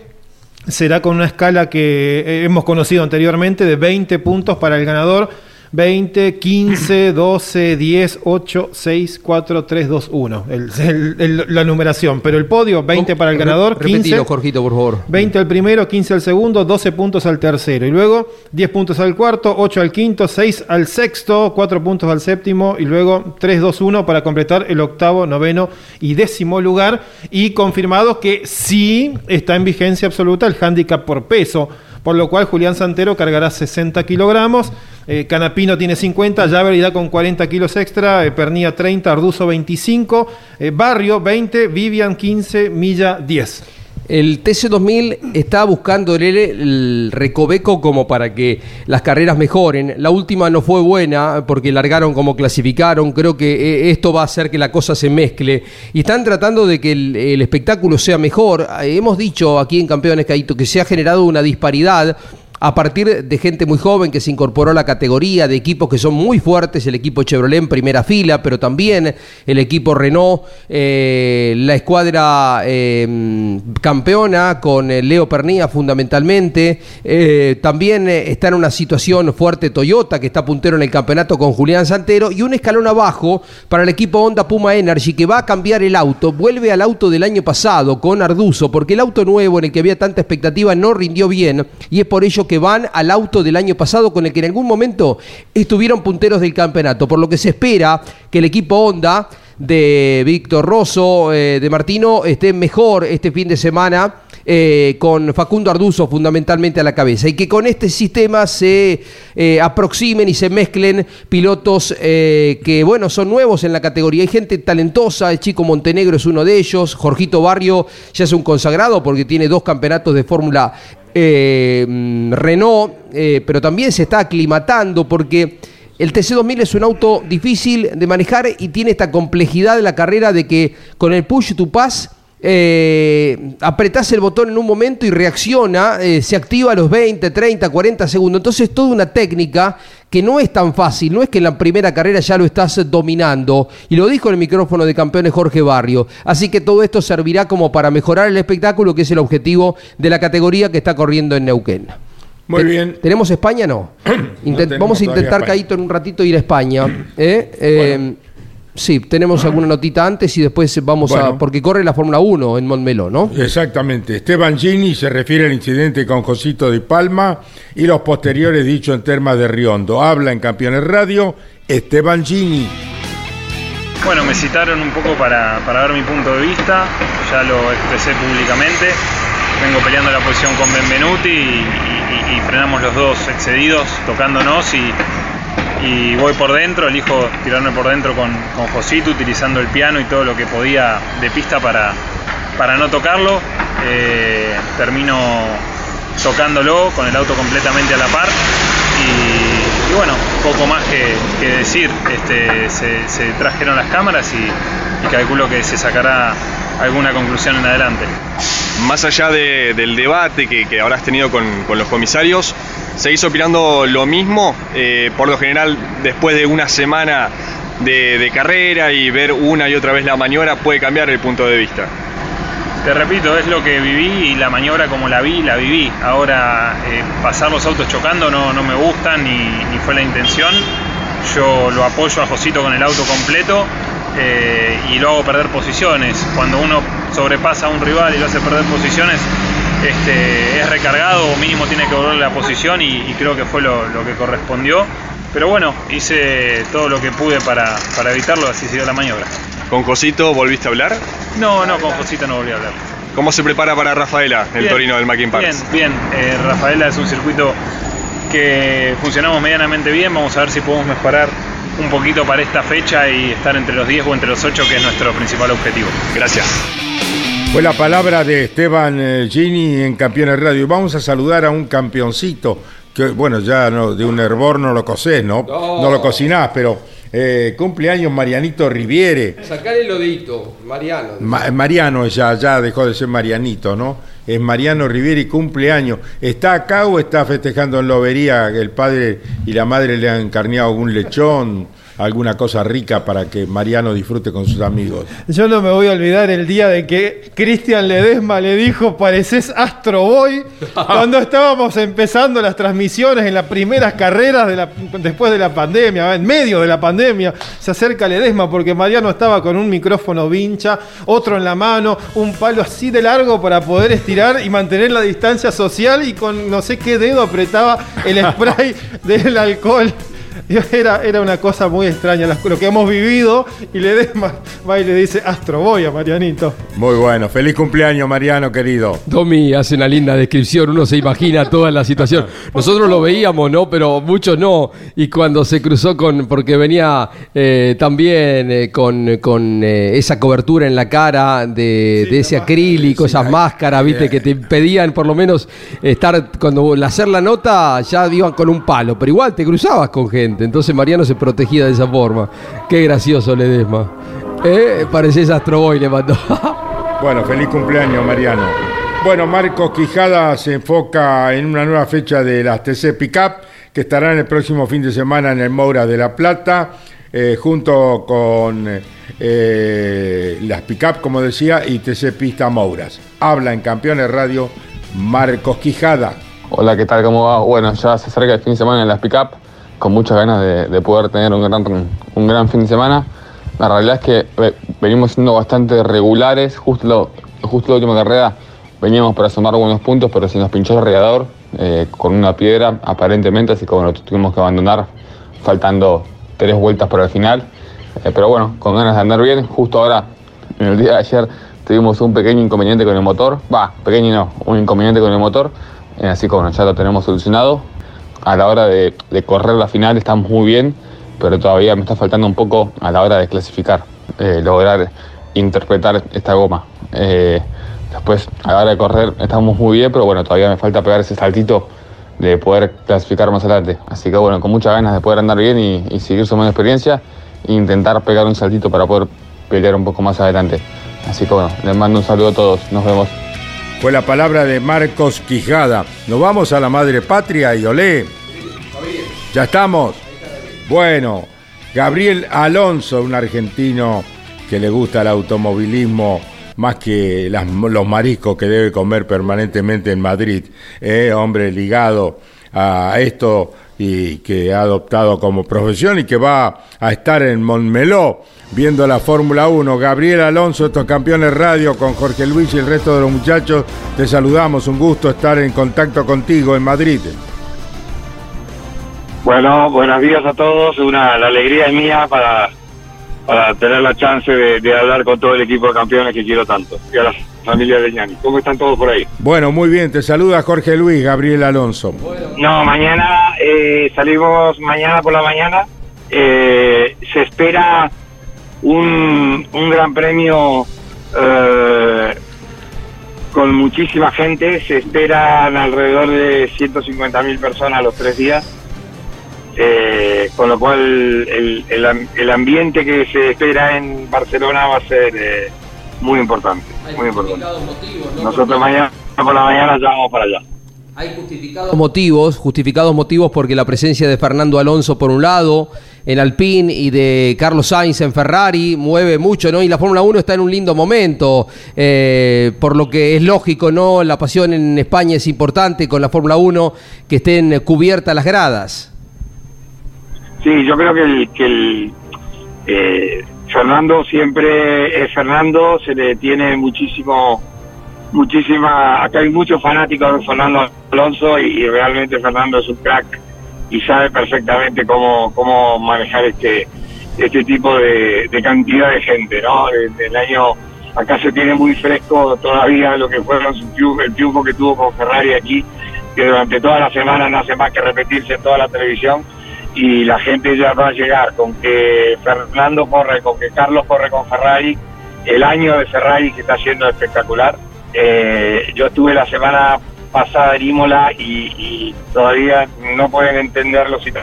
será con una escala que hemos conocido anteriormente de 20 puntos para el ganador 20, 15, 12, 10, 8, 6, 4, 3, 2, 1. El, el, el, la numeración. Pero el podio, 20 para el ganador, 15. Repetilo, Jorgito, por favor. 20 al primero, 15 al segundo, 12 puntos al tercero. Y luego 10 puntos al cuarto, 8 al quinto, 6 al sexto, 4 puntos al séptimo. Y luego 3, 2, 1 para completar el octavo, noveno y décimo lugar. Y confirmado que sí está en vigencia absoluta el handicap por peso por lo cual Julián Santero cargará 60 kilogramos, eh, Canapino tiene 50, Javer irá con 40 kilos extra, eh, Pernía 30, Arduzo 25, eh, Barrio 20, Vivian 15, Milla 10. El TC2000 está buscando el, el, recoveco como para que las carreras mejoren. La última no fue buena porque largaron como clasificaron. Creo que esto va a hacer que la cosa se mezcle. Y están tratando de que el, el espectáculo sea mejor. Hemos dicho aquí en Campeones Caíto que se ha generado una disparidad a partir de gente muy joven que se incorporó a la categoría, de equipos que son muy fuertes, el equipo Chevrolet en primera fila, pero también el equipo Renault, eh, la escuadra eh, campeona con Leo Pernía fundamentalmente, eh, también está en una situación fuerte Toyota, que está puntero en el campeonato con Julián Santero, y un escalón abajo para el equipo Honda Puma Energy, que va a cambiar el auto, vuelve al auto del año pasado con Arduzo, porque el auto nuevo en el que había tanta expectativa no rindió bien, y es por ello que que van al auto del año pasado con el que en algún momento estuvieron punteros del campeonato, por lo que se espera que el equipo Honda de Víctor Rosso, eh, de Martino, esté mejor este fin de semana. Eh, con Facundo Arduzo fundamentalmente a la cabeza y que con este sistema se eh, aproximen y se mezclen pilotos que bueno son nuevos en la categoría hay gente talentosa el chico Montenegro es uno de ellos Jorgito Barrio ya es un consagrado porque tiene dos campeonatos de Fórmula eh, Renault, eh, pero también se está aclimatando porque el TC2000 es un auto difícil de manejar y tiene esta complejidad de la carrera de que con el push to pass eh, apretás el botón en un momento y reacciona, eh, se activa a los 20, 30, 40 segundos. Entonces es toda una técnica que no es tan fácil, no es que en la primera carrera ya lo estás dominando. Y lo dijo en el micrófono de campeones Jorge Barrio. Así que todo esto servirá como para mejorar el espectáculo, que es el objetivo de la categoría que está corriendo en Neuquén. Muy bien. ¿Tenemos España? No. *clears throat* Intent vamos a intentar, Caíto, en un ratito ir a España. ¿eh? Eh, Sí, tenemos alguna notita antes y después vamos a. Porque corre la Fórmula 1 en Montmeló, ¿no? Exactamente. Esteban Gini se refiere al incidente con Josito de Palma y los posteriores dicho en termas de Riondo. Habla en Campeones Radio Esteban Gini. Bueno, me citaron un poco para, para dar mi punto de vista, ya lo expresé públicamente. Vengo peleando la posición con Benvenuti y, y- y frenamos los dos excedidos, tocándonos y, y voy por dentro, elijo tirarme por dentro con, con Josito, utilizando el piano y todo lo que podía de pista para, para no tocarlo. Eh, termino tocándolo con el auto completamente a la par y bueno, poco más que, decir. Este, se, trajeron las cámaras y, calculo que se sacará alguna conclusión en adelante. Más allá de- del debate que, que habrás tenido con, con los comisarios, ¿seguís opinando lo mismo? Eh, por lo general, después de una semana de, de carrera y ver una y otra vez la maniobra, puede cambiar el punto de vista. Te repito, es lo que viví y la maniobra como la vi, la viví. Ahora, eh, pasar los autos chocando no, no me gusta ni, ni fue la intención. Yo lo apoyo a Josito con el auto completo eh, y lo hago perder posiciones. Cuando uno sobrepasa a un rival y lo hace perder posiciones, este, es recargado o mínimo tiene que volver la posición y, y creo que fue lo, lo que correspondió. Pero bueno, hice todo lo que pude para, para evitarlo, así siguió la maniobra. ¿Con Cosito volviste a hablar? No, no, con Josito no volví a hablar. ¿Cómo se prepara para Rafaela, el Bien, Torino del Mackin? Bien, bien. Eh, Rafaela es un circuito que funcionamos medianamente bien. Vamos a ver si podemos mejorar un poquito para esta fecha y estar entre los 10 o entre los 8, que es nuestro principal objetivo. Gracias. Fue la palabra de Esteban eh, Gini en Campeones Radio. Vamos a saludar a un campeoncito que, bueno, ya no, de un hervor no lo cocés, ¿no? No, lo cocinás, pero Eh, cumpleaños Marianito Riviere. Sacar el lodito, Mariano. Ma- Mariano ya, ya dejó de ser Marianito, ¿no? Es Mariano Riviere cumpleaños. ¿Está acá o está festejando en Lobería el padre y la madre le han carneado algún lechón, alguna cosa rica para que Mariano disfrute con sus amigos? Yo no me voy a olvidar el día de que Cristian Ledesma le dijo, pareces Astro Boy, *laughs* cuando estábamos empezando las transmisiones en las primeras carreras de la- después de la pandemia, en medio de la pandemia, se acerca Ledesma porque Mariano estaba con un micrófono vincha, otro en la mano, un palo así de largo para poder estirar y mantener la distancia social y con no sé qué dedo apretaba el *laughs* spray del alcohol. *laughs* Era, era una cosa muy extraña lo que hemos vivido y le Ledesma va y le dice Astro Boy a Marianito. Muy bueno. Feliz cumpleaños, Mariano, querido. Tommy hace una linda descripción, uno se imagina toda la situación. Nosotros lo veíamos, ¿no? Pero muchos no. Y cuando se cruzó con, porque venía eh, también eh, con, con, eh, esa cobertura en la cara de, de ese acrílico, esas máscaras, viste, que te impedían por lo menos estar, cuando hacer la nota ya iban con un palo, pero igual te cruzabas con gente. Entonces Mariano se protegía de esa forma. Qué gracioso Ledesma. Eh, parecés Astro Boy, le mandó. *laughs* Bueno, feliz cumpleaños, Mariano. Bueno, Marcos Quijada se enfoca en una nueva fecha de las TC Pickup que estarán el próximo fin de semana en el Moura de La Plata, eh, junto con eh, las Pickup, como decía, y TC Pista Mouras. Habla en Campeones Radio Marcos Quijada. Hola, ¿qué tal? ¿Cómo va? Bueno, ya se acerca el fin de semana en las pick-up, con muchas ganas de, de poder tener un gran, un gran fin de semana. La realidad es que ve- venimos siendo bastante regulares, justo, lo- justo la última carrera veníamos para sumar buenos puntos, pero se nos pinchó el radiador eh, con una piedra aparentemente, así que bueno, tuvimos que abandonar faltando tres vueltas para el final. Eh, pero bueno, con ganas de andar bien, justo ahora, en el día de ayer, tuvimos un pequeño inconveniente con el motor, va, pequeño no, un inconveniente con el motor, eh, así que bueno, ya lo tenemos solucionado. A la hora de, correr la final estamos muy bien, pero todavía me está faltando un poco a la hora de clasificar, eh, lograr interpretar esta goma. Eh, después, a la hora de correr estamos muy bien, pero bueno, todavía me falta pegar ese saltito de poder clasificar más adelante. Así que bueno, con muchas ganas de poder andar bien y, y seguir sumando experiencia e intentar pegar un saltito para poder pelear un poco más adelante. Así que bueno, les mando un saludo a todos, nos vemos. Fue la palabra de Marcos Quijada. Nos vamos a la madre patria y olé. Ya estamos. Bueno, Gabriel Alonso, un argentino que le gusta el automovilismo más que los mariscos que debe comer permanentemente en Madrid. Eh, hombre ligado a esto y que ha adoptado como profesión y que va a estar en Montmeló viendo la Fórmula 1. Gabriel Alonso, estos campeones radio con Jorge Luis y el resto de los muchachos. Te saludamos, un gusto estar en contacto contigo en Madrid. Bueno, buenos días a todos. Una, la alegría es mía para, para tener la chance de, de hablar con todo el equipo de campeones que quiero tanto. Y a la familia de Ñani. ¿Cómo están todos por ahí? Bueno, muy bien, te saluda Jorge Luis, Gabriel Alonso. No, mañana eh, salimos mañana por la mañana. Eh, se espera un, un gran premio eh, con muchísima gente. Se esperan alrededor de 150 mil personas los tres días. Eh, con lo cual el, el am- el ambiente que se espera en Barcelona va a ser eh, muy importante. Muy importante. Nosotros mañana por la mañana ya vamos para allá. Hay justificados motivos, justificados motivos porque la presencia de Fernando Alonso por un lado en Alpine y de Carlos Sainz en Ferrari mueve mucho, ¿no? Y la Fórmula 1 está en un lindo momento, eh, por lo que es lógico, ¿no? La pasión en España es importante con la Fórmula 1 que estén cubiertas las gradas. Sí, yo creo que el, que el eh, Fernando siempre es Fernando, se le tiene muchísimo, muchísima, acá hay muchos fanáticos de Fernando Alonso y, y realmente Fernando es un crack y sabe perfectamente cómo, cómo manejar este, este tipo de, de cantidad de gente, ¿no? El, año, acá se tiene muy fresco todavía lo que fueron su triunfo, el triunfo que tuvo con Ferrari aquí, que durante toda la semana no hace más que repetirse en toda la televisión y la gente ya va a llegar con que Fernando corre, con que Carlos corre con Ferrari, el año de Ferrari que está siendo espectacular. Eh, yo estuve la semana pasada en Imola y, y todavía no pueden entenderlo si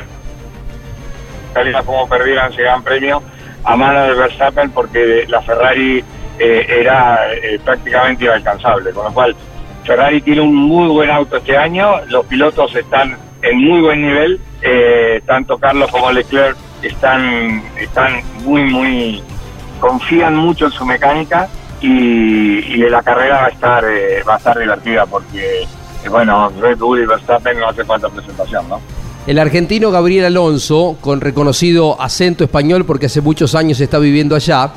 gustaría cómo perdieran ese gran premio a mano de Verstappen porque la Ferrari eh, era eh, prácticamente inalcanzable. Con lo cual, Ferrari tiene un muy buen auto este año, los pilotos están en muy buen nivel, eh, tanto Carlos como Leclerc están, están muy, muy, confían mucho en su mecánica y, y la carrera va a estar, eh, va a estar divertida porque, eh, bueno, Red Bull y Verstappen no hace falta presentación, ¿no? El argentino Gabriel Alonso, con reconocido acento español porque hace muchos años está viviendo allá,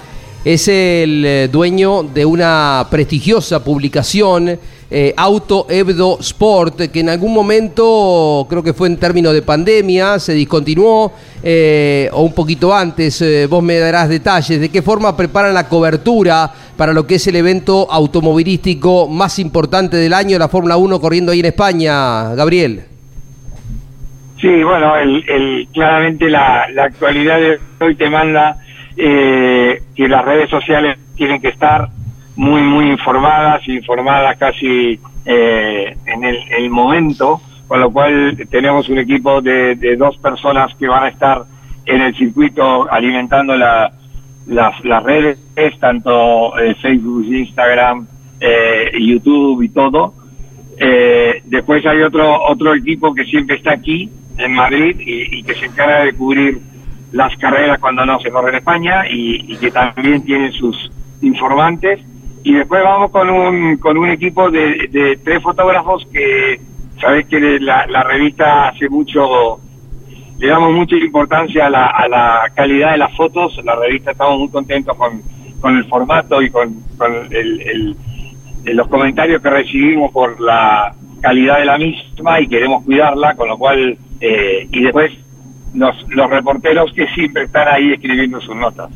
es el eh, dueño de una prestigiosa publicación, eh, Auto Hebdo Sport, que en algún momento, creo que fue en términos de pandemia, se discontinuó, eh, o un poquito antes, vos me darás detalles, de qué forma preparan la cobertura para lo que es el evento automovilístico más importante del año, la Fórmula 1 corriendo ahí en España, Gabriel. Sí, bueno, el, el- claramente la, la actualidad de hoy te manda eh, que las redes sociales tienen que estar muy, muy informadas, informadas casi eh, en el, el momento, con lo cual tenemos un equipo de, de dos personas que van a estar en el circuito alimentando la, las, las redes, tanto eh, Facebook, Instagram, eh, YouTube y todo. Eh, después hay otro otro equipo que siempre está aquí en Madrid y, que se encarga de cubrir las carreras cuando no se corre en España y, y que también tiene sus informantes. Y después vamos con un, con un equipo de, de tres fotógrafos que, sabes que la, la revista hace mucho, le damos mucha importancia a la, a la calidad de las fotos. La revista estamos muy contentos con, con el formato y con, con el, los comentarios que recibimos por la calidad de la misma y queremos cuidarla, con lo cual, eh, y después los, los reporteros que siempre están ahí escribiendo sus notas.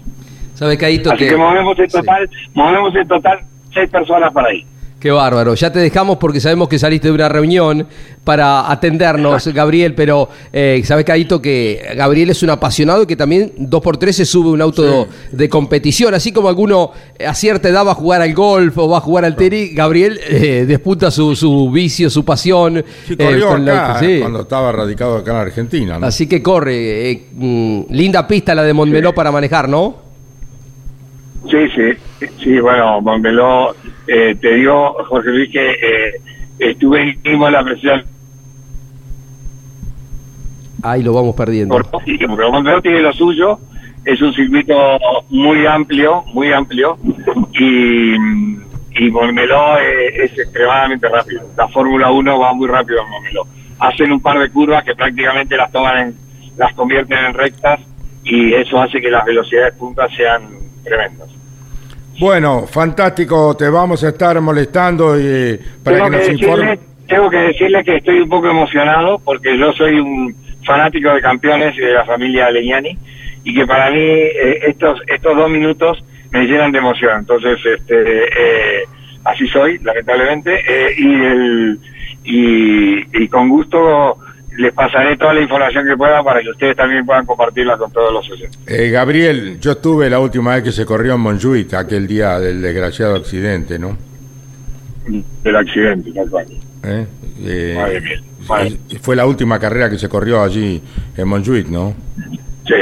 ¿Sabes, Caíto? Así que, movemos en total, movemos en total seis personas para ahí. Qué bárbaro. Ya te dejamos porque sabemos que saliste de una reunión para atendernos, *laughs* Gabriel, pero eh, sabes, Caíto, que Gabriel es un apasionado y que también dos por tres se sube un auto de competición. Así como alguno a cierta edad va a jugar al golf o va a jugar al tenis, Gabriel eh, despunta su, su vicio, su pasión. Sí, eh, corrió con el acá, auto, sí. cuando estaba radicado acá en Argentina. ¿no? Así que corre. eh, mm, linda pista la de Montmeló para manejar, ¿no? Sí, sí, sí, bueno, Montmeló, eh, te digo, Jorge Luis, que eh, estuve en la presión Ahí lo vamos perdiendo. porque Montmeló tiene lo suyo, es un circuito muy amplio, muy amplio, y, y Montmeló eh, es extremadamente rápido. La Fórmula 1 va muy rápido en Montmeló. Hacen un par de curvas que prácticamente las toman, en- las convierten en rectas, y eso hace que las velocidades puntas sean tremendas. Bueno, fantástico, te vamos a estar molestando y, para tengo que nos que, informe. tengo que decirle que estoy un poco emocionado porque yo soy un fanático de campeones y de la familia Leñani y que para mí eh, estos estos dos minutos me llenan de emoción. Entonces, este, eh, así soy, lamentablemente, eh, y, el, y, y con gusto les pasaré toda la información que pueda para que ustedes también puedan compartirla con todos los oyentes. Eh, Gabriel, yo estuve la última vez que se corrió en Montjuic, aquel día del desgraciado accidente, ¿no? Del accidente, tal cual. ¿Eh? Eh, Madre mía, y Fue la última carrera que se corrió allí en Montjuic, ¿no? Sí,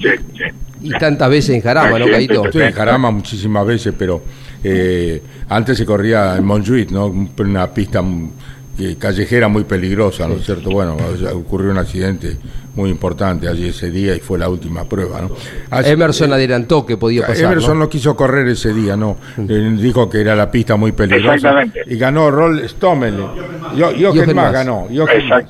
sí, sí. Y tantas veces en Jarama, ¿no, Caíto? Sí, en Jarama muchísimas veces, pero eh, antes se corría en Montjuic, ¿no? Una pista mm, callejera muy peligrosa, ¿no es cierto? Bueno, ocurrió un accidente muy importante allí ese día y fue la última prueba, ¿no? Así- Emerson adelantó que podía pasar. Emerson ¿no? no quiso correr ese día, no. Eh, dijo que era la pista muy peligrosa. Exactamente. Y ganó Roll Stommel. Yo, Jochen Mass Mass. ganó. Mass.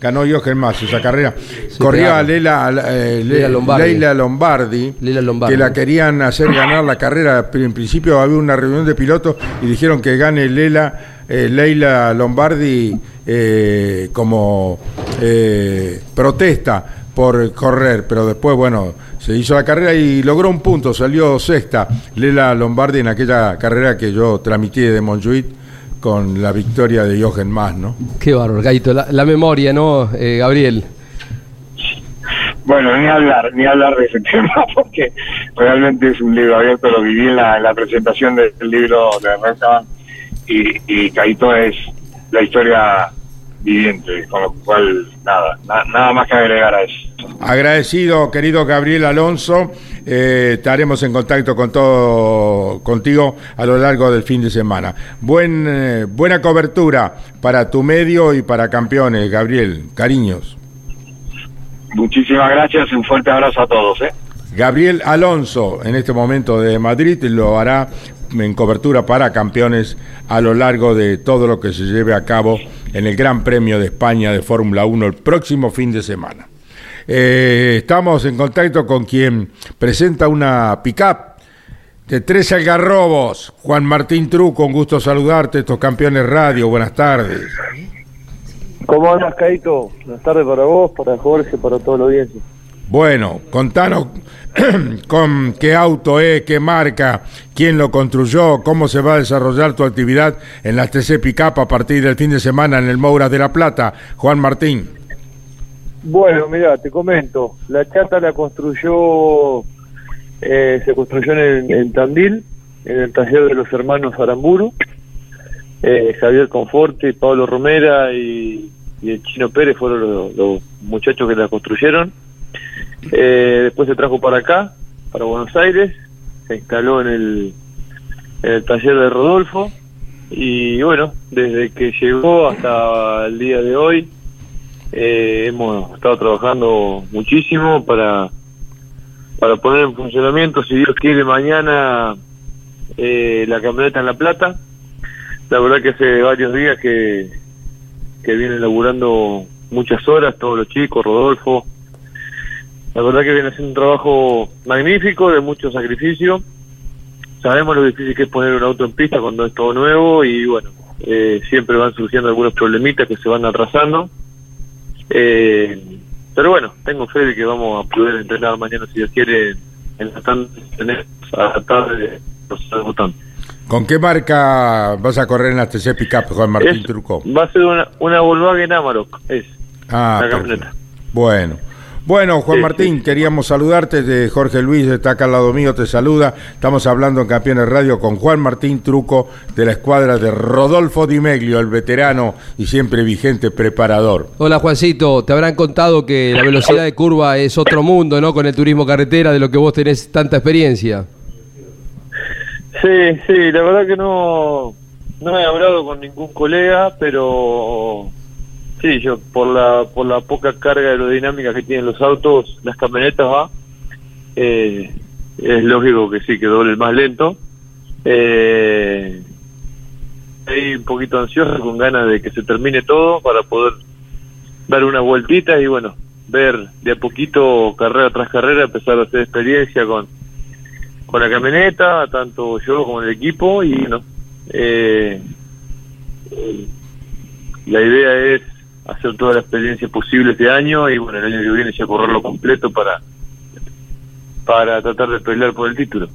Ganó Jochen Mass esa carrera. Corría pegaron. Lela, eh, Lombardi. Leila Lombardi, Leila Lombardi. que la querían hacer ganar la carrera. Pero En principio había una reunión de pilotos y dijeron que gane Lela, eh, Leila Lombardi eh, como eh, protesta por correr, pero después, bueno, se hizo la carrera y logró un punto, salió sexta Lela Lombardi en aquella carrera que yo transmití de Montjuic con la victoria de Jochen Mass, ¿no? Qué bárbaro, Caíto. La, la memoria, ¿no, eh, Gabriel? Bueno, ni hablar, ni hablar de ese *laughs* tema, porque realmente es un libro abierto, lo viví en la, en la presentación del libro de Restaurant y, y Caito es la historia viviente, con lo cual, nada, na- nada más que agregar a eso. Agradecido, querido Gabriel Alonso. Eh, estaremos en contacto con todo contigo a lo largo del fin de semana. Buen, eh, buena cobertura para tu medio y para campeones, Gabriel. Cariños. Muchísimas gracias y un fuerte abrazo a todos. ¿eh? Gabriel Alonso, en este momento de Madrid, lo hará en cobertura para campeones a lo largo de todo lo que se lleve a cabo en el Gran Premio de España de Fórmula 1 el próximo fin de semana. Eh, estamos en contacto con quien presenta una pick-up de tres algarrobos. Juan Martín Truco, un gusto saludarte, estos campeones radio. Buenas tardes. ¿Cómo andas, Caito? Buenas tardes para vos, para Jorge, para toda la audiencia. Bueno, contanos *clears throat* con qué auto es, qué marca, quién lo construyó, cómo se va a desarrollar tu actividad en las TC Pickup a partir del fin de semana en el Moura de la Plata. Juan Martín. Bueno, mira, te comento. La chata la construyó, eh, se construyó en, en, Tandil, en el taller de los hermanos Aramburu. Eh, Javier Conforte, Pablo Romera y, el Chino Pérez fueron los muchachos que la construyeron. Eh, después se trajo para acá, para Buenos Aires, se instaló en el, en el taller de Rodolfo y bueno, desde que llegó hasta el día de hoy eh, hemos estado trabajando muchísimo para, para poner en funcionamiento, si Dios quiere, mañana eh, la camioneta en La Plata. La verdad que hace varios días que, que vienen laburando muchas horas, todos los chicos, Rodolfo, la verdad que viene haciendo un trabajo magnífico, de mucho sacrificio. Sabemos lo difícil que es poner un auto en pista cuando es todo nuevo y bueno, eh, siempre van surgiendo algunos problemitas que se van atrasando. Eh, pero bueno, tengo fe de que vamos a poder entrenar mañana, si Dios quiere, en la tarde, a la tarde los. ¿Con qué marca vas a correr en la TC Pickup, Juan Martín Es- Truco? Va a ser una, una Volkswagen Amarok, es Ah, la camioneta. Bueno. Bueno, Juan Sí, Martín, queríamos saludarte. De Jorge Luis está acá al lado mío, te saluda. Estamos hablando en Campeones Radio con Juan Martín Truco de la escuadra de Rodolfo Di Meglio, el veterano y siempre vigente preparador. Hola Juancito, te habrán contado que la velocidad de curva es otro mundo, ¿no? Con el turismo carretera, de lo que vos tenés tanta experiencia. Sí, sí, la verdad que no, no he hablado con ningún colega, pero sí, yo por la por la poca carga aerodinámica que tienen los autos, las camionetas va, eh, es lógico que sí, que doble más lento. Eh, un poquito ansioso, con ganas de que se termine todo para poder dar unas vueltitas y bueno, ver de a poquito, carrera tras carrera, empezar a hacer experiencia con con la camioneta, tanto yo como el equipo, y no. Eh, eh, la idea es hacer toda la experiencia posible este año y bueno, el año que viene ya correrlo completo para para tratar de pelear por el título.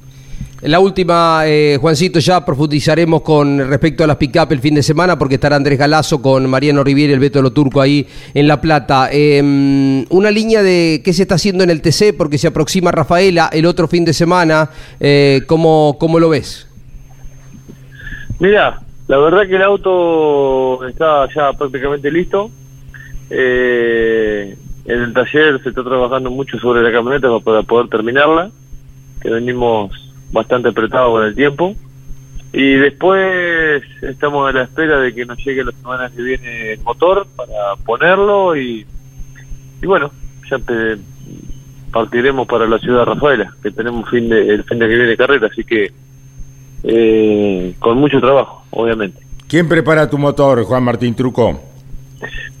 La última, eh, Juancito, ya profundizaremos con respecto a las pick-up el fin de semana, porque estará Andrés Galazo con Mariano Riviera y el Beto Lo Turco ahí en La Plata. Eh, una línea de qué se está haciendo en el TC, porque se aproxima Rafaela el otro fin de semana. Eh, ¿cómo, ¿Cómo lo ves? Mira, la verdad que el auto está ya prácticamente listo. Eh, en el taller se está trabajando mucho sobre la camioneta para poder terminarla, que venimos bastante apretados con el tiempo. Y después estamos a la espera de que nos llegue la semana que viene el motor para ponerlo y, y bueno, ya partiremos para la ciudad de Rafaela, que tenemos fin de, el fin de que viene carrera, así que eh, con mucho trabajo, obviamente. ¿Quién prepara tu motor, Juan Martín Truco?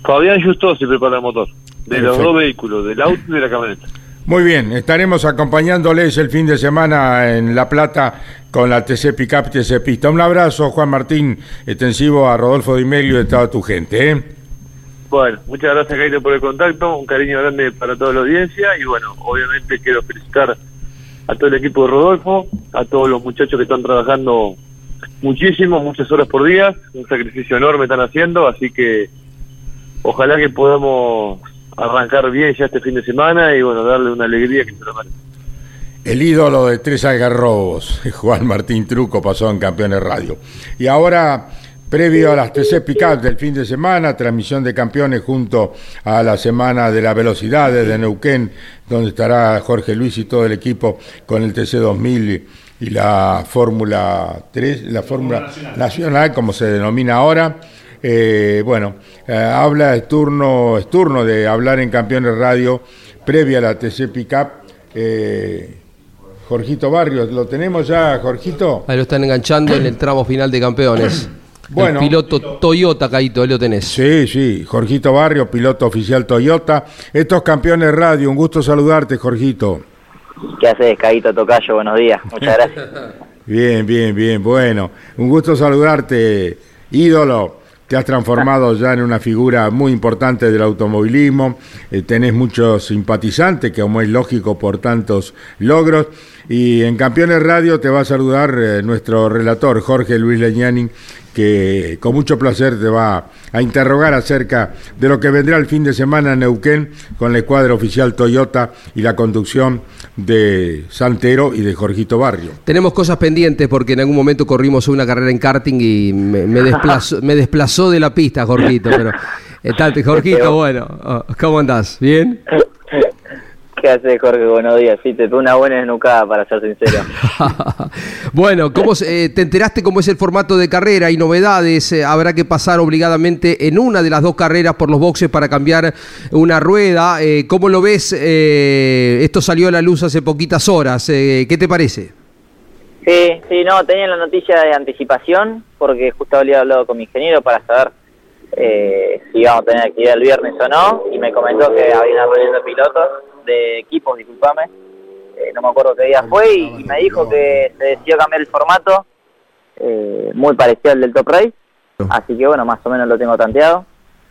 Fabián Justo se prepara el motor, de los dos vehículos, del auto y de la camioneta. Muy bien, estaremos acompañándoles el fin de semana en La Plata con la TC Pickup TC Pista. Un abrazo, Juan Martín, extensivo a Rodolfo Di Meglio y a toda tu gente. ¿eh? Bueno, muchas gracias Caito por el contacto, un cariño grande para toda la audiencia y bueno, obviamente quiero felicitar a todo el equipo de Rodolfo, a todos los muchachos que están trabajando muchísimo, muchas horas por día, un sacrificio enorme están haciendo, así que ojalá que podamos arrancar bien ya este fin de semana y bueno, darle una alegría que se lo merece. El ídolo de tres algarrobos, *laughs* Juan Martín Truco, pasó en Campeones Radio. Y ahora previo a las TC Pickup del fin de semana, transmisión de campeones junto a la Semana de la Velocidad de Neuquén, donde estará Jorge Luis y todo el equipo con el TC 2000 y la Fórmula 3, la Fórmula nacional. como se denomina ahora. Eh, bueno, eh, habla, es turno, es turno de hablar en Campeones Radio previa a la TC Pickup. Eh, Jorgito Barrios, ¿lo tenemos ya, Jorgito? Ahí lo están enganchando en el tramo final de campeones. *clears throat* Bueno, el piloto Toyota, Caito, ahí lo tenés. Sí, sí, Jorgito Barrios, piloto oficial Toyota. Estos campeones radio, un gusto saludarte, Jorgito. ¿Qué haces, Caito Tocayo? Buenos días, muchas *laughs* gracias. bien, bien, bien, bueno, un gusto saludarte, ídolo te has transformado ya en una figura muy importante del automovilismo, eh, tenés muchos simpatizantes, que como es lógico por tantos logros, y en Campeones Radio te va a saludar eh, nuestro relator Jorge Luis Leñani, que con mucho placer te va a interrogar acerca de lo que vendrá el fin de semana en Neuquén con la escuadra oficial Toyota y la conducción de Santero y de Jorgito Barrio. Tenemos cosas pendientes porque en algún momento corrimos una carrera en karting y me, desplazó, *laughs* me desplazó de la pista, Jorgito. Pero, eh, Jorgito, bueno, oh, ¿cómo andás? ¿Bien? *laughs* ¿Qué haces, Jorge? Buenos días. Sí, te tuve una buena esnucada, para ser sincero. *laughs* bueno, ¿cómo eh, ¿te enteraste cómo es el formato de carrera? ¿Hay novedades? Eh, ¿Habrá que pasar obligadamente en una de las dos carreras por los boxes para cambiar una rueda? Eh, ¿Cómo lo ves? esto salió a la luz hace poquitas horas. ¿Qué te parece? Sí, sí, no, tenía la noticia de anticipación porque justo había hablado con mi ingeniero para saber si íbamos a tener actividad el viernes o no y me comentó que había una reunión de pilotos de equipos, disculpame, eh, no me acuerdo qué día fue, y, me dijo que se decidió cambiar el formato, eh, muy parecido al del Top Race, así que bueno, más o menos lo tengo tanteado,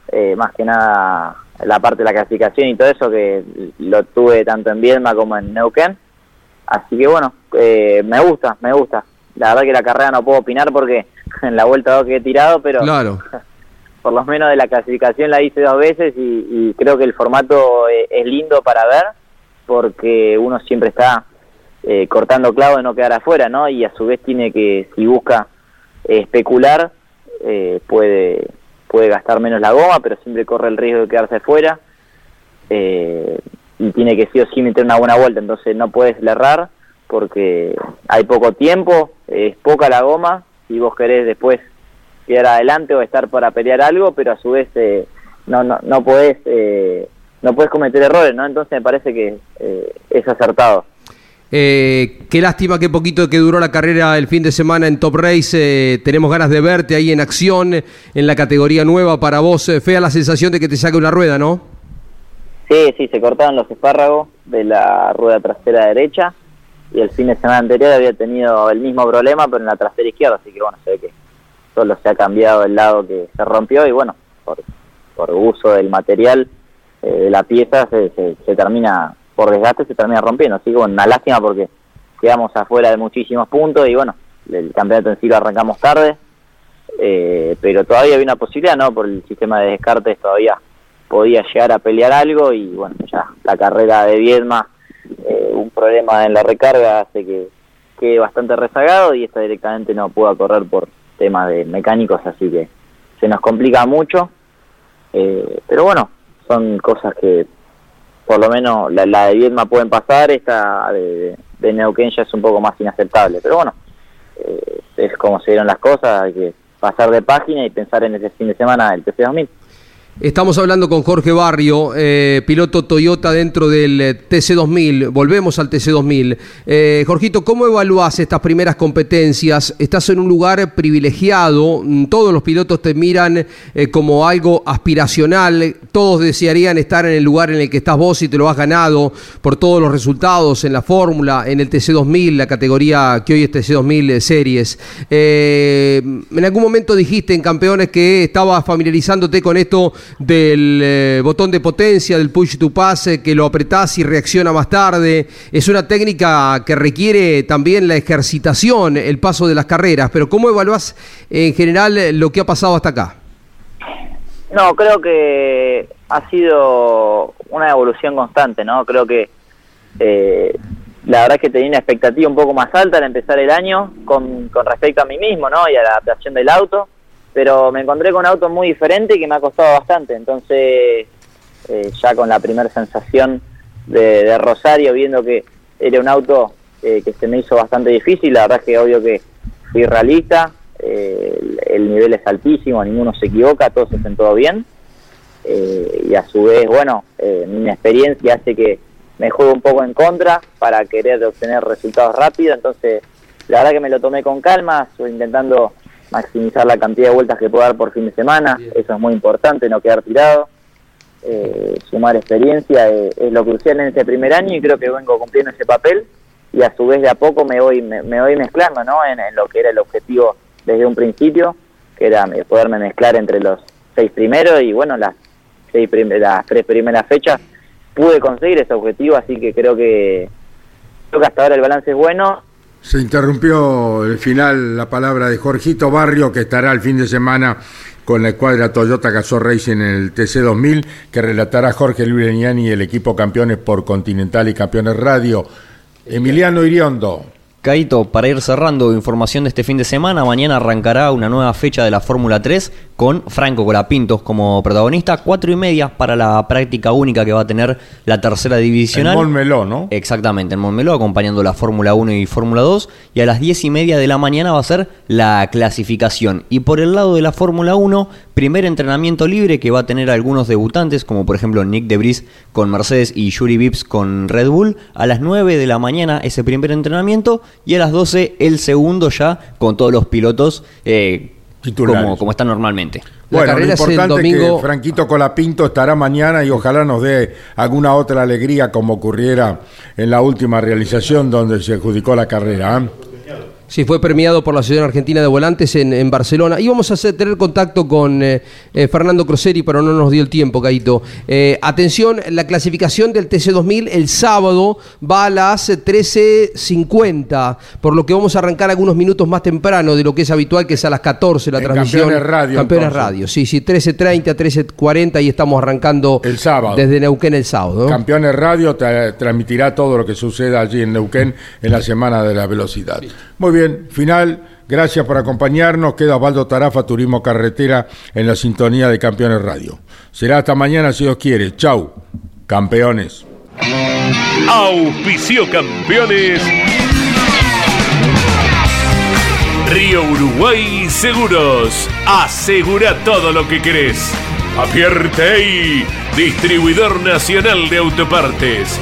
eh, más que nada la parte de la clasificación y todo eso, que lo tuve tanto en Viedma como en Neuquén, así que bueno, me gusta, me gusta. La verdad que la carrera no puedo opinar porque *laughs* en la vuelta dos que he tirado, pero claro. *laughs* por lo menos de la clasificación la hice dos veces y, creo que el formato eh, es, lindo para ver porque uno siempre está eh, cortando clavo de no quedar afuera, ¿no? Y a su vez tiene que, si busca eh, especular, puede puede gastar menos la goma, pero siempre corre el riesgo de quedarse fuera y tiene que sí o sí meter una buena vuelta, entonces no puedes errar porque hay poco tiempo, es poca la goma, y vos querés después quedar adelante o estar para pelear algo, pero a su vez eh, no, no, no podés eh, no puedes cometer errores, ¿no? Entonces me parece que eh, es acertado. qué lástima que poquito que duró la carrera el fin de semana en Top Race. tenemos ganas de verte ahí en acción en la categoría nueva para vos. fea la sensación de que te saque una rueda, ¿no? Sí, sí, se cortaron los espárragos de la rueda trasera derecha y el fin de semana anterior había tenido el mismo problema, pero en la trasera izquierda, así que bueno, se ve que solo se ha cambiado el lado que se rompió y bueno, por, por uso del material eh, la pieza se, se, termina, por desgaste se termina rompiendo. Así que bueno, una lástima porque quedamos afuera de muchísimos puntos y bueno, el campeonato en sí lo arrancamos tarde, eh, pero todavía había una posibilidad, ¿no? Por el sistema de descartes todavía podía llegar a pelear algo y bueno, ya la carrera de Viedma, eh, un problema en la recarga hace que quede bastante rezagado y esta directamente no pudo correr por temas de mecánicos, así que se nos complica mucho. Eh, pero bueno, son cosas que por lo menos la, de Viedma pueden pasar, esta de, de, Neuquén ya es un poco más inaceptable. Pero bueno, eh, es como se dieron las cosas, hay que pasar de página y pensar en ese fin de semana del TC2000. Estamos hablando con Jorge Barrio, eh, piloto Toyota dentro del eh, TC2000. Volvemos al TC2000. Eh, Jorgito, ¿cómo evalúas estas primeras competencias? Estás en un lugar privilegiado, mm, todos los pilotos te miran como algo aspiracional, todos desearían estar en el lugar en el que estás vos y te lo has ganado por todos los resultados en la fórmula, en el TC2000, la categoría que hoy es TC2000 Series. en algún momento dijiste en Campeones que estabas familiarizándote con esto del eh, botón de potencia, del push to pass, que lo apretás y reacciona más tarde. Es una técnica que requiere también la ejercitación, el paso de las carreras. Pero ¿cómo evaluás en general lo que ha pasado hasta acá? No, creo que ha sido una evolución constante, ¿no? Creo que eh, la verdad es que tenía una expectativa un poco más alta al empezar el año con, con respecto a mí mismo, ¿no? Y a la adaptación del auto pero me encontré con un auto muy diferente que me ha costado bastante. Entonces, eh, ya con la primera sensación de, de Rosario, viendo que era un auto eh, que se me hizo bastante difícil, la verdad es que obvio que fui realista, eh, el, el nivel es altísimo, ninguno se equivoca, todos hacen todo bien. Eh, y a su vez, bueno, mi experiencia hace que me juegue un poco en contra para querer obtener resultados rápidos, entonces la verdad que me lo tomé con calma, estoy intentando maximizar la cantidad de vueltas que puedo dar por fin de semana, eso es muy importante, no quedar tirado, eh, sumar experiencia eh, es lo crucial en este primer año y creo que vengo cumpliendo ese papel y a su vez de a poco me voy me, me voy mezclando ¿no? en, en lo que era el objetivo desde un principio, que era poderme mezclar entre los seis primeros y bueno, las, seis las tres primeras fechas pude conseguir ese objetivo, así que creo que creo que hasta ahora el balance es bueno Se interrumpió el final la palabra de Jorgito Barrio, que estará el fin de semana con la escuadra Toyota Gazoo Racing en el TC2000, que relatará Jorge Luis Leñani y el equipo campeones por Continental y Campeones Radio. Emiliano Iriondo. Caito, para ir cerrando información de este fin de semana, mañana arrancará una nueva fecha de la Fórmula 3 con Franco Colapintos como protagonista, cuatro y media para la práctica única que va a tener la tercera divisional. En Montmeló, ¿no? Exactamente, en Montmeló, acompañando la Fórmula 1 y Fórmula 2. Y a las diez y media de la mañana va a ser la clasificación. Y por el lado de la Fórmula 1, primer entrenamiento libre que va a tener algunos debutantes, como por ejemplo Nick Debris con Mercedes y Yuri Vips con Red Bull. A las 9 de la mañana ese primer entrenamiento y a las 12 el segundo ya con todos los pilotos eh, como, como están normalmente. Bueno, lo importante es que Franquito Colapinto estará mañana y ojalá nos dé alguna otra alegría como ocurriera en la última realización donde se adjudicó la carrera. ¿eh? Sí, fue premiado por la Asociación Argentina de Volantes en, en Barcelona. Íbamos a hacer, tener contacto con eh, eh, Fernando Croseri, pero no nos dio el tiempo, Caito. Eh, atención, la clasificación del TC2000 el sábado va a las 13.50, por lo que vamos a arrancar algunos minutos más temprano de lo que es habitual, que es a las 14 la En transmisión. Campeones Radio, Campeones entonces. Radio, sí, sí, 13.30, 13.40 y estamos arrancando el sábado. desde Neuquén el sábado. ¿no? Campeones Radio tra- transmitirá todo lo que suceda allí en Neuquén en la Semana de la Velocidad. Muy bien, final. Gracias por acompañarnos. Queda Osvaldo Tarafa, Turismo Carretera, en la sintonía de Campeones Radio. Será hasta mañana si Dios quiere. Chau, campeones. Auspicio campeones. Río Uruguay Seguros. Asegura todo lo que querés. Apierte distribuidor nacional de autopartes.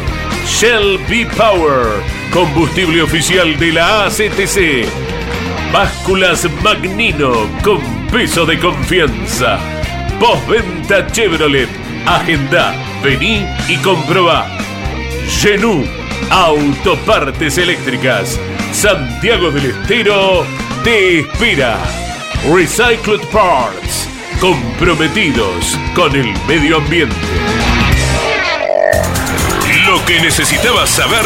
Shell B Power, combustible oficial de la ACTC. Básculas Magnino con peso de confianza. Postventa Chevrolet. Agenda, vení y comprobá. Genú, autopartes eléctricas. Santiago del Estero te espera. Recycled Parts, comprometidos con el medio ambiente. Lo que necesitabas saber,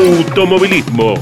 automovilismo.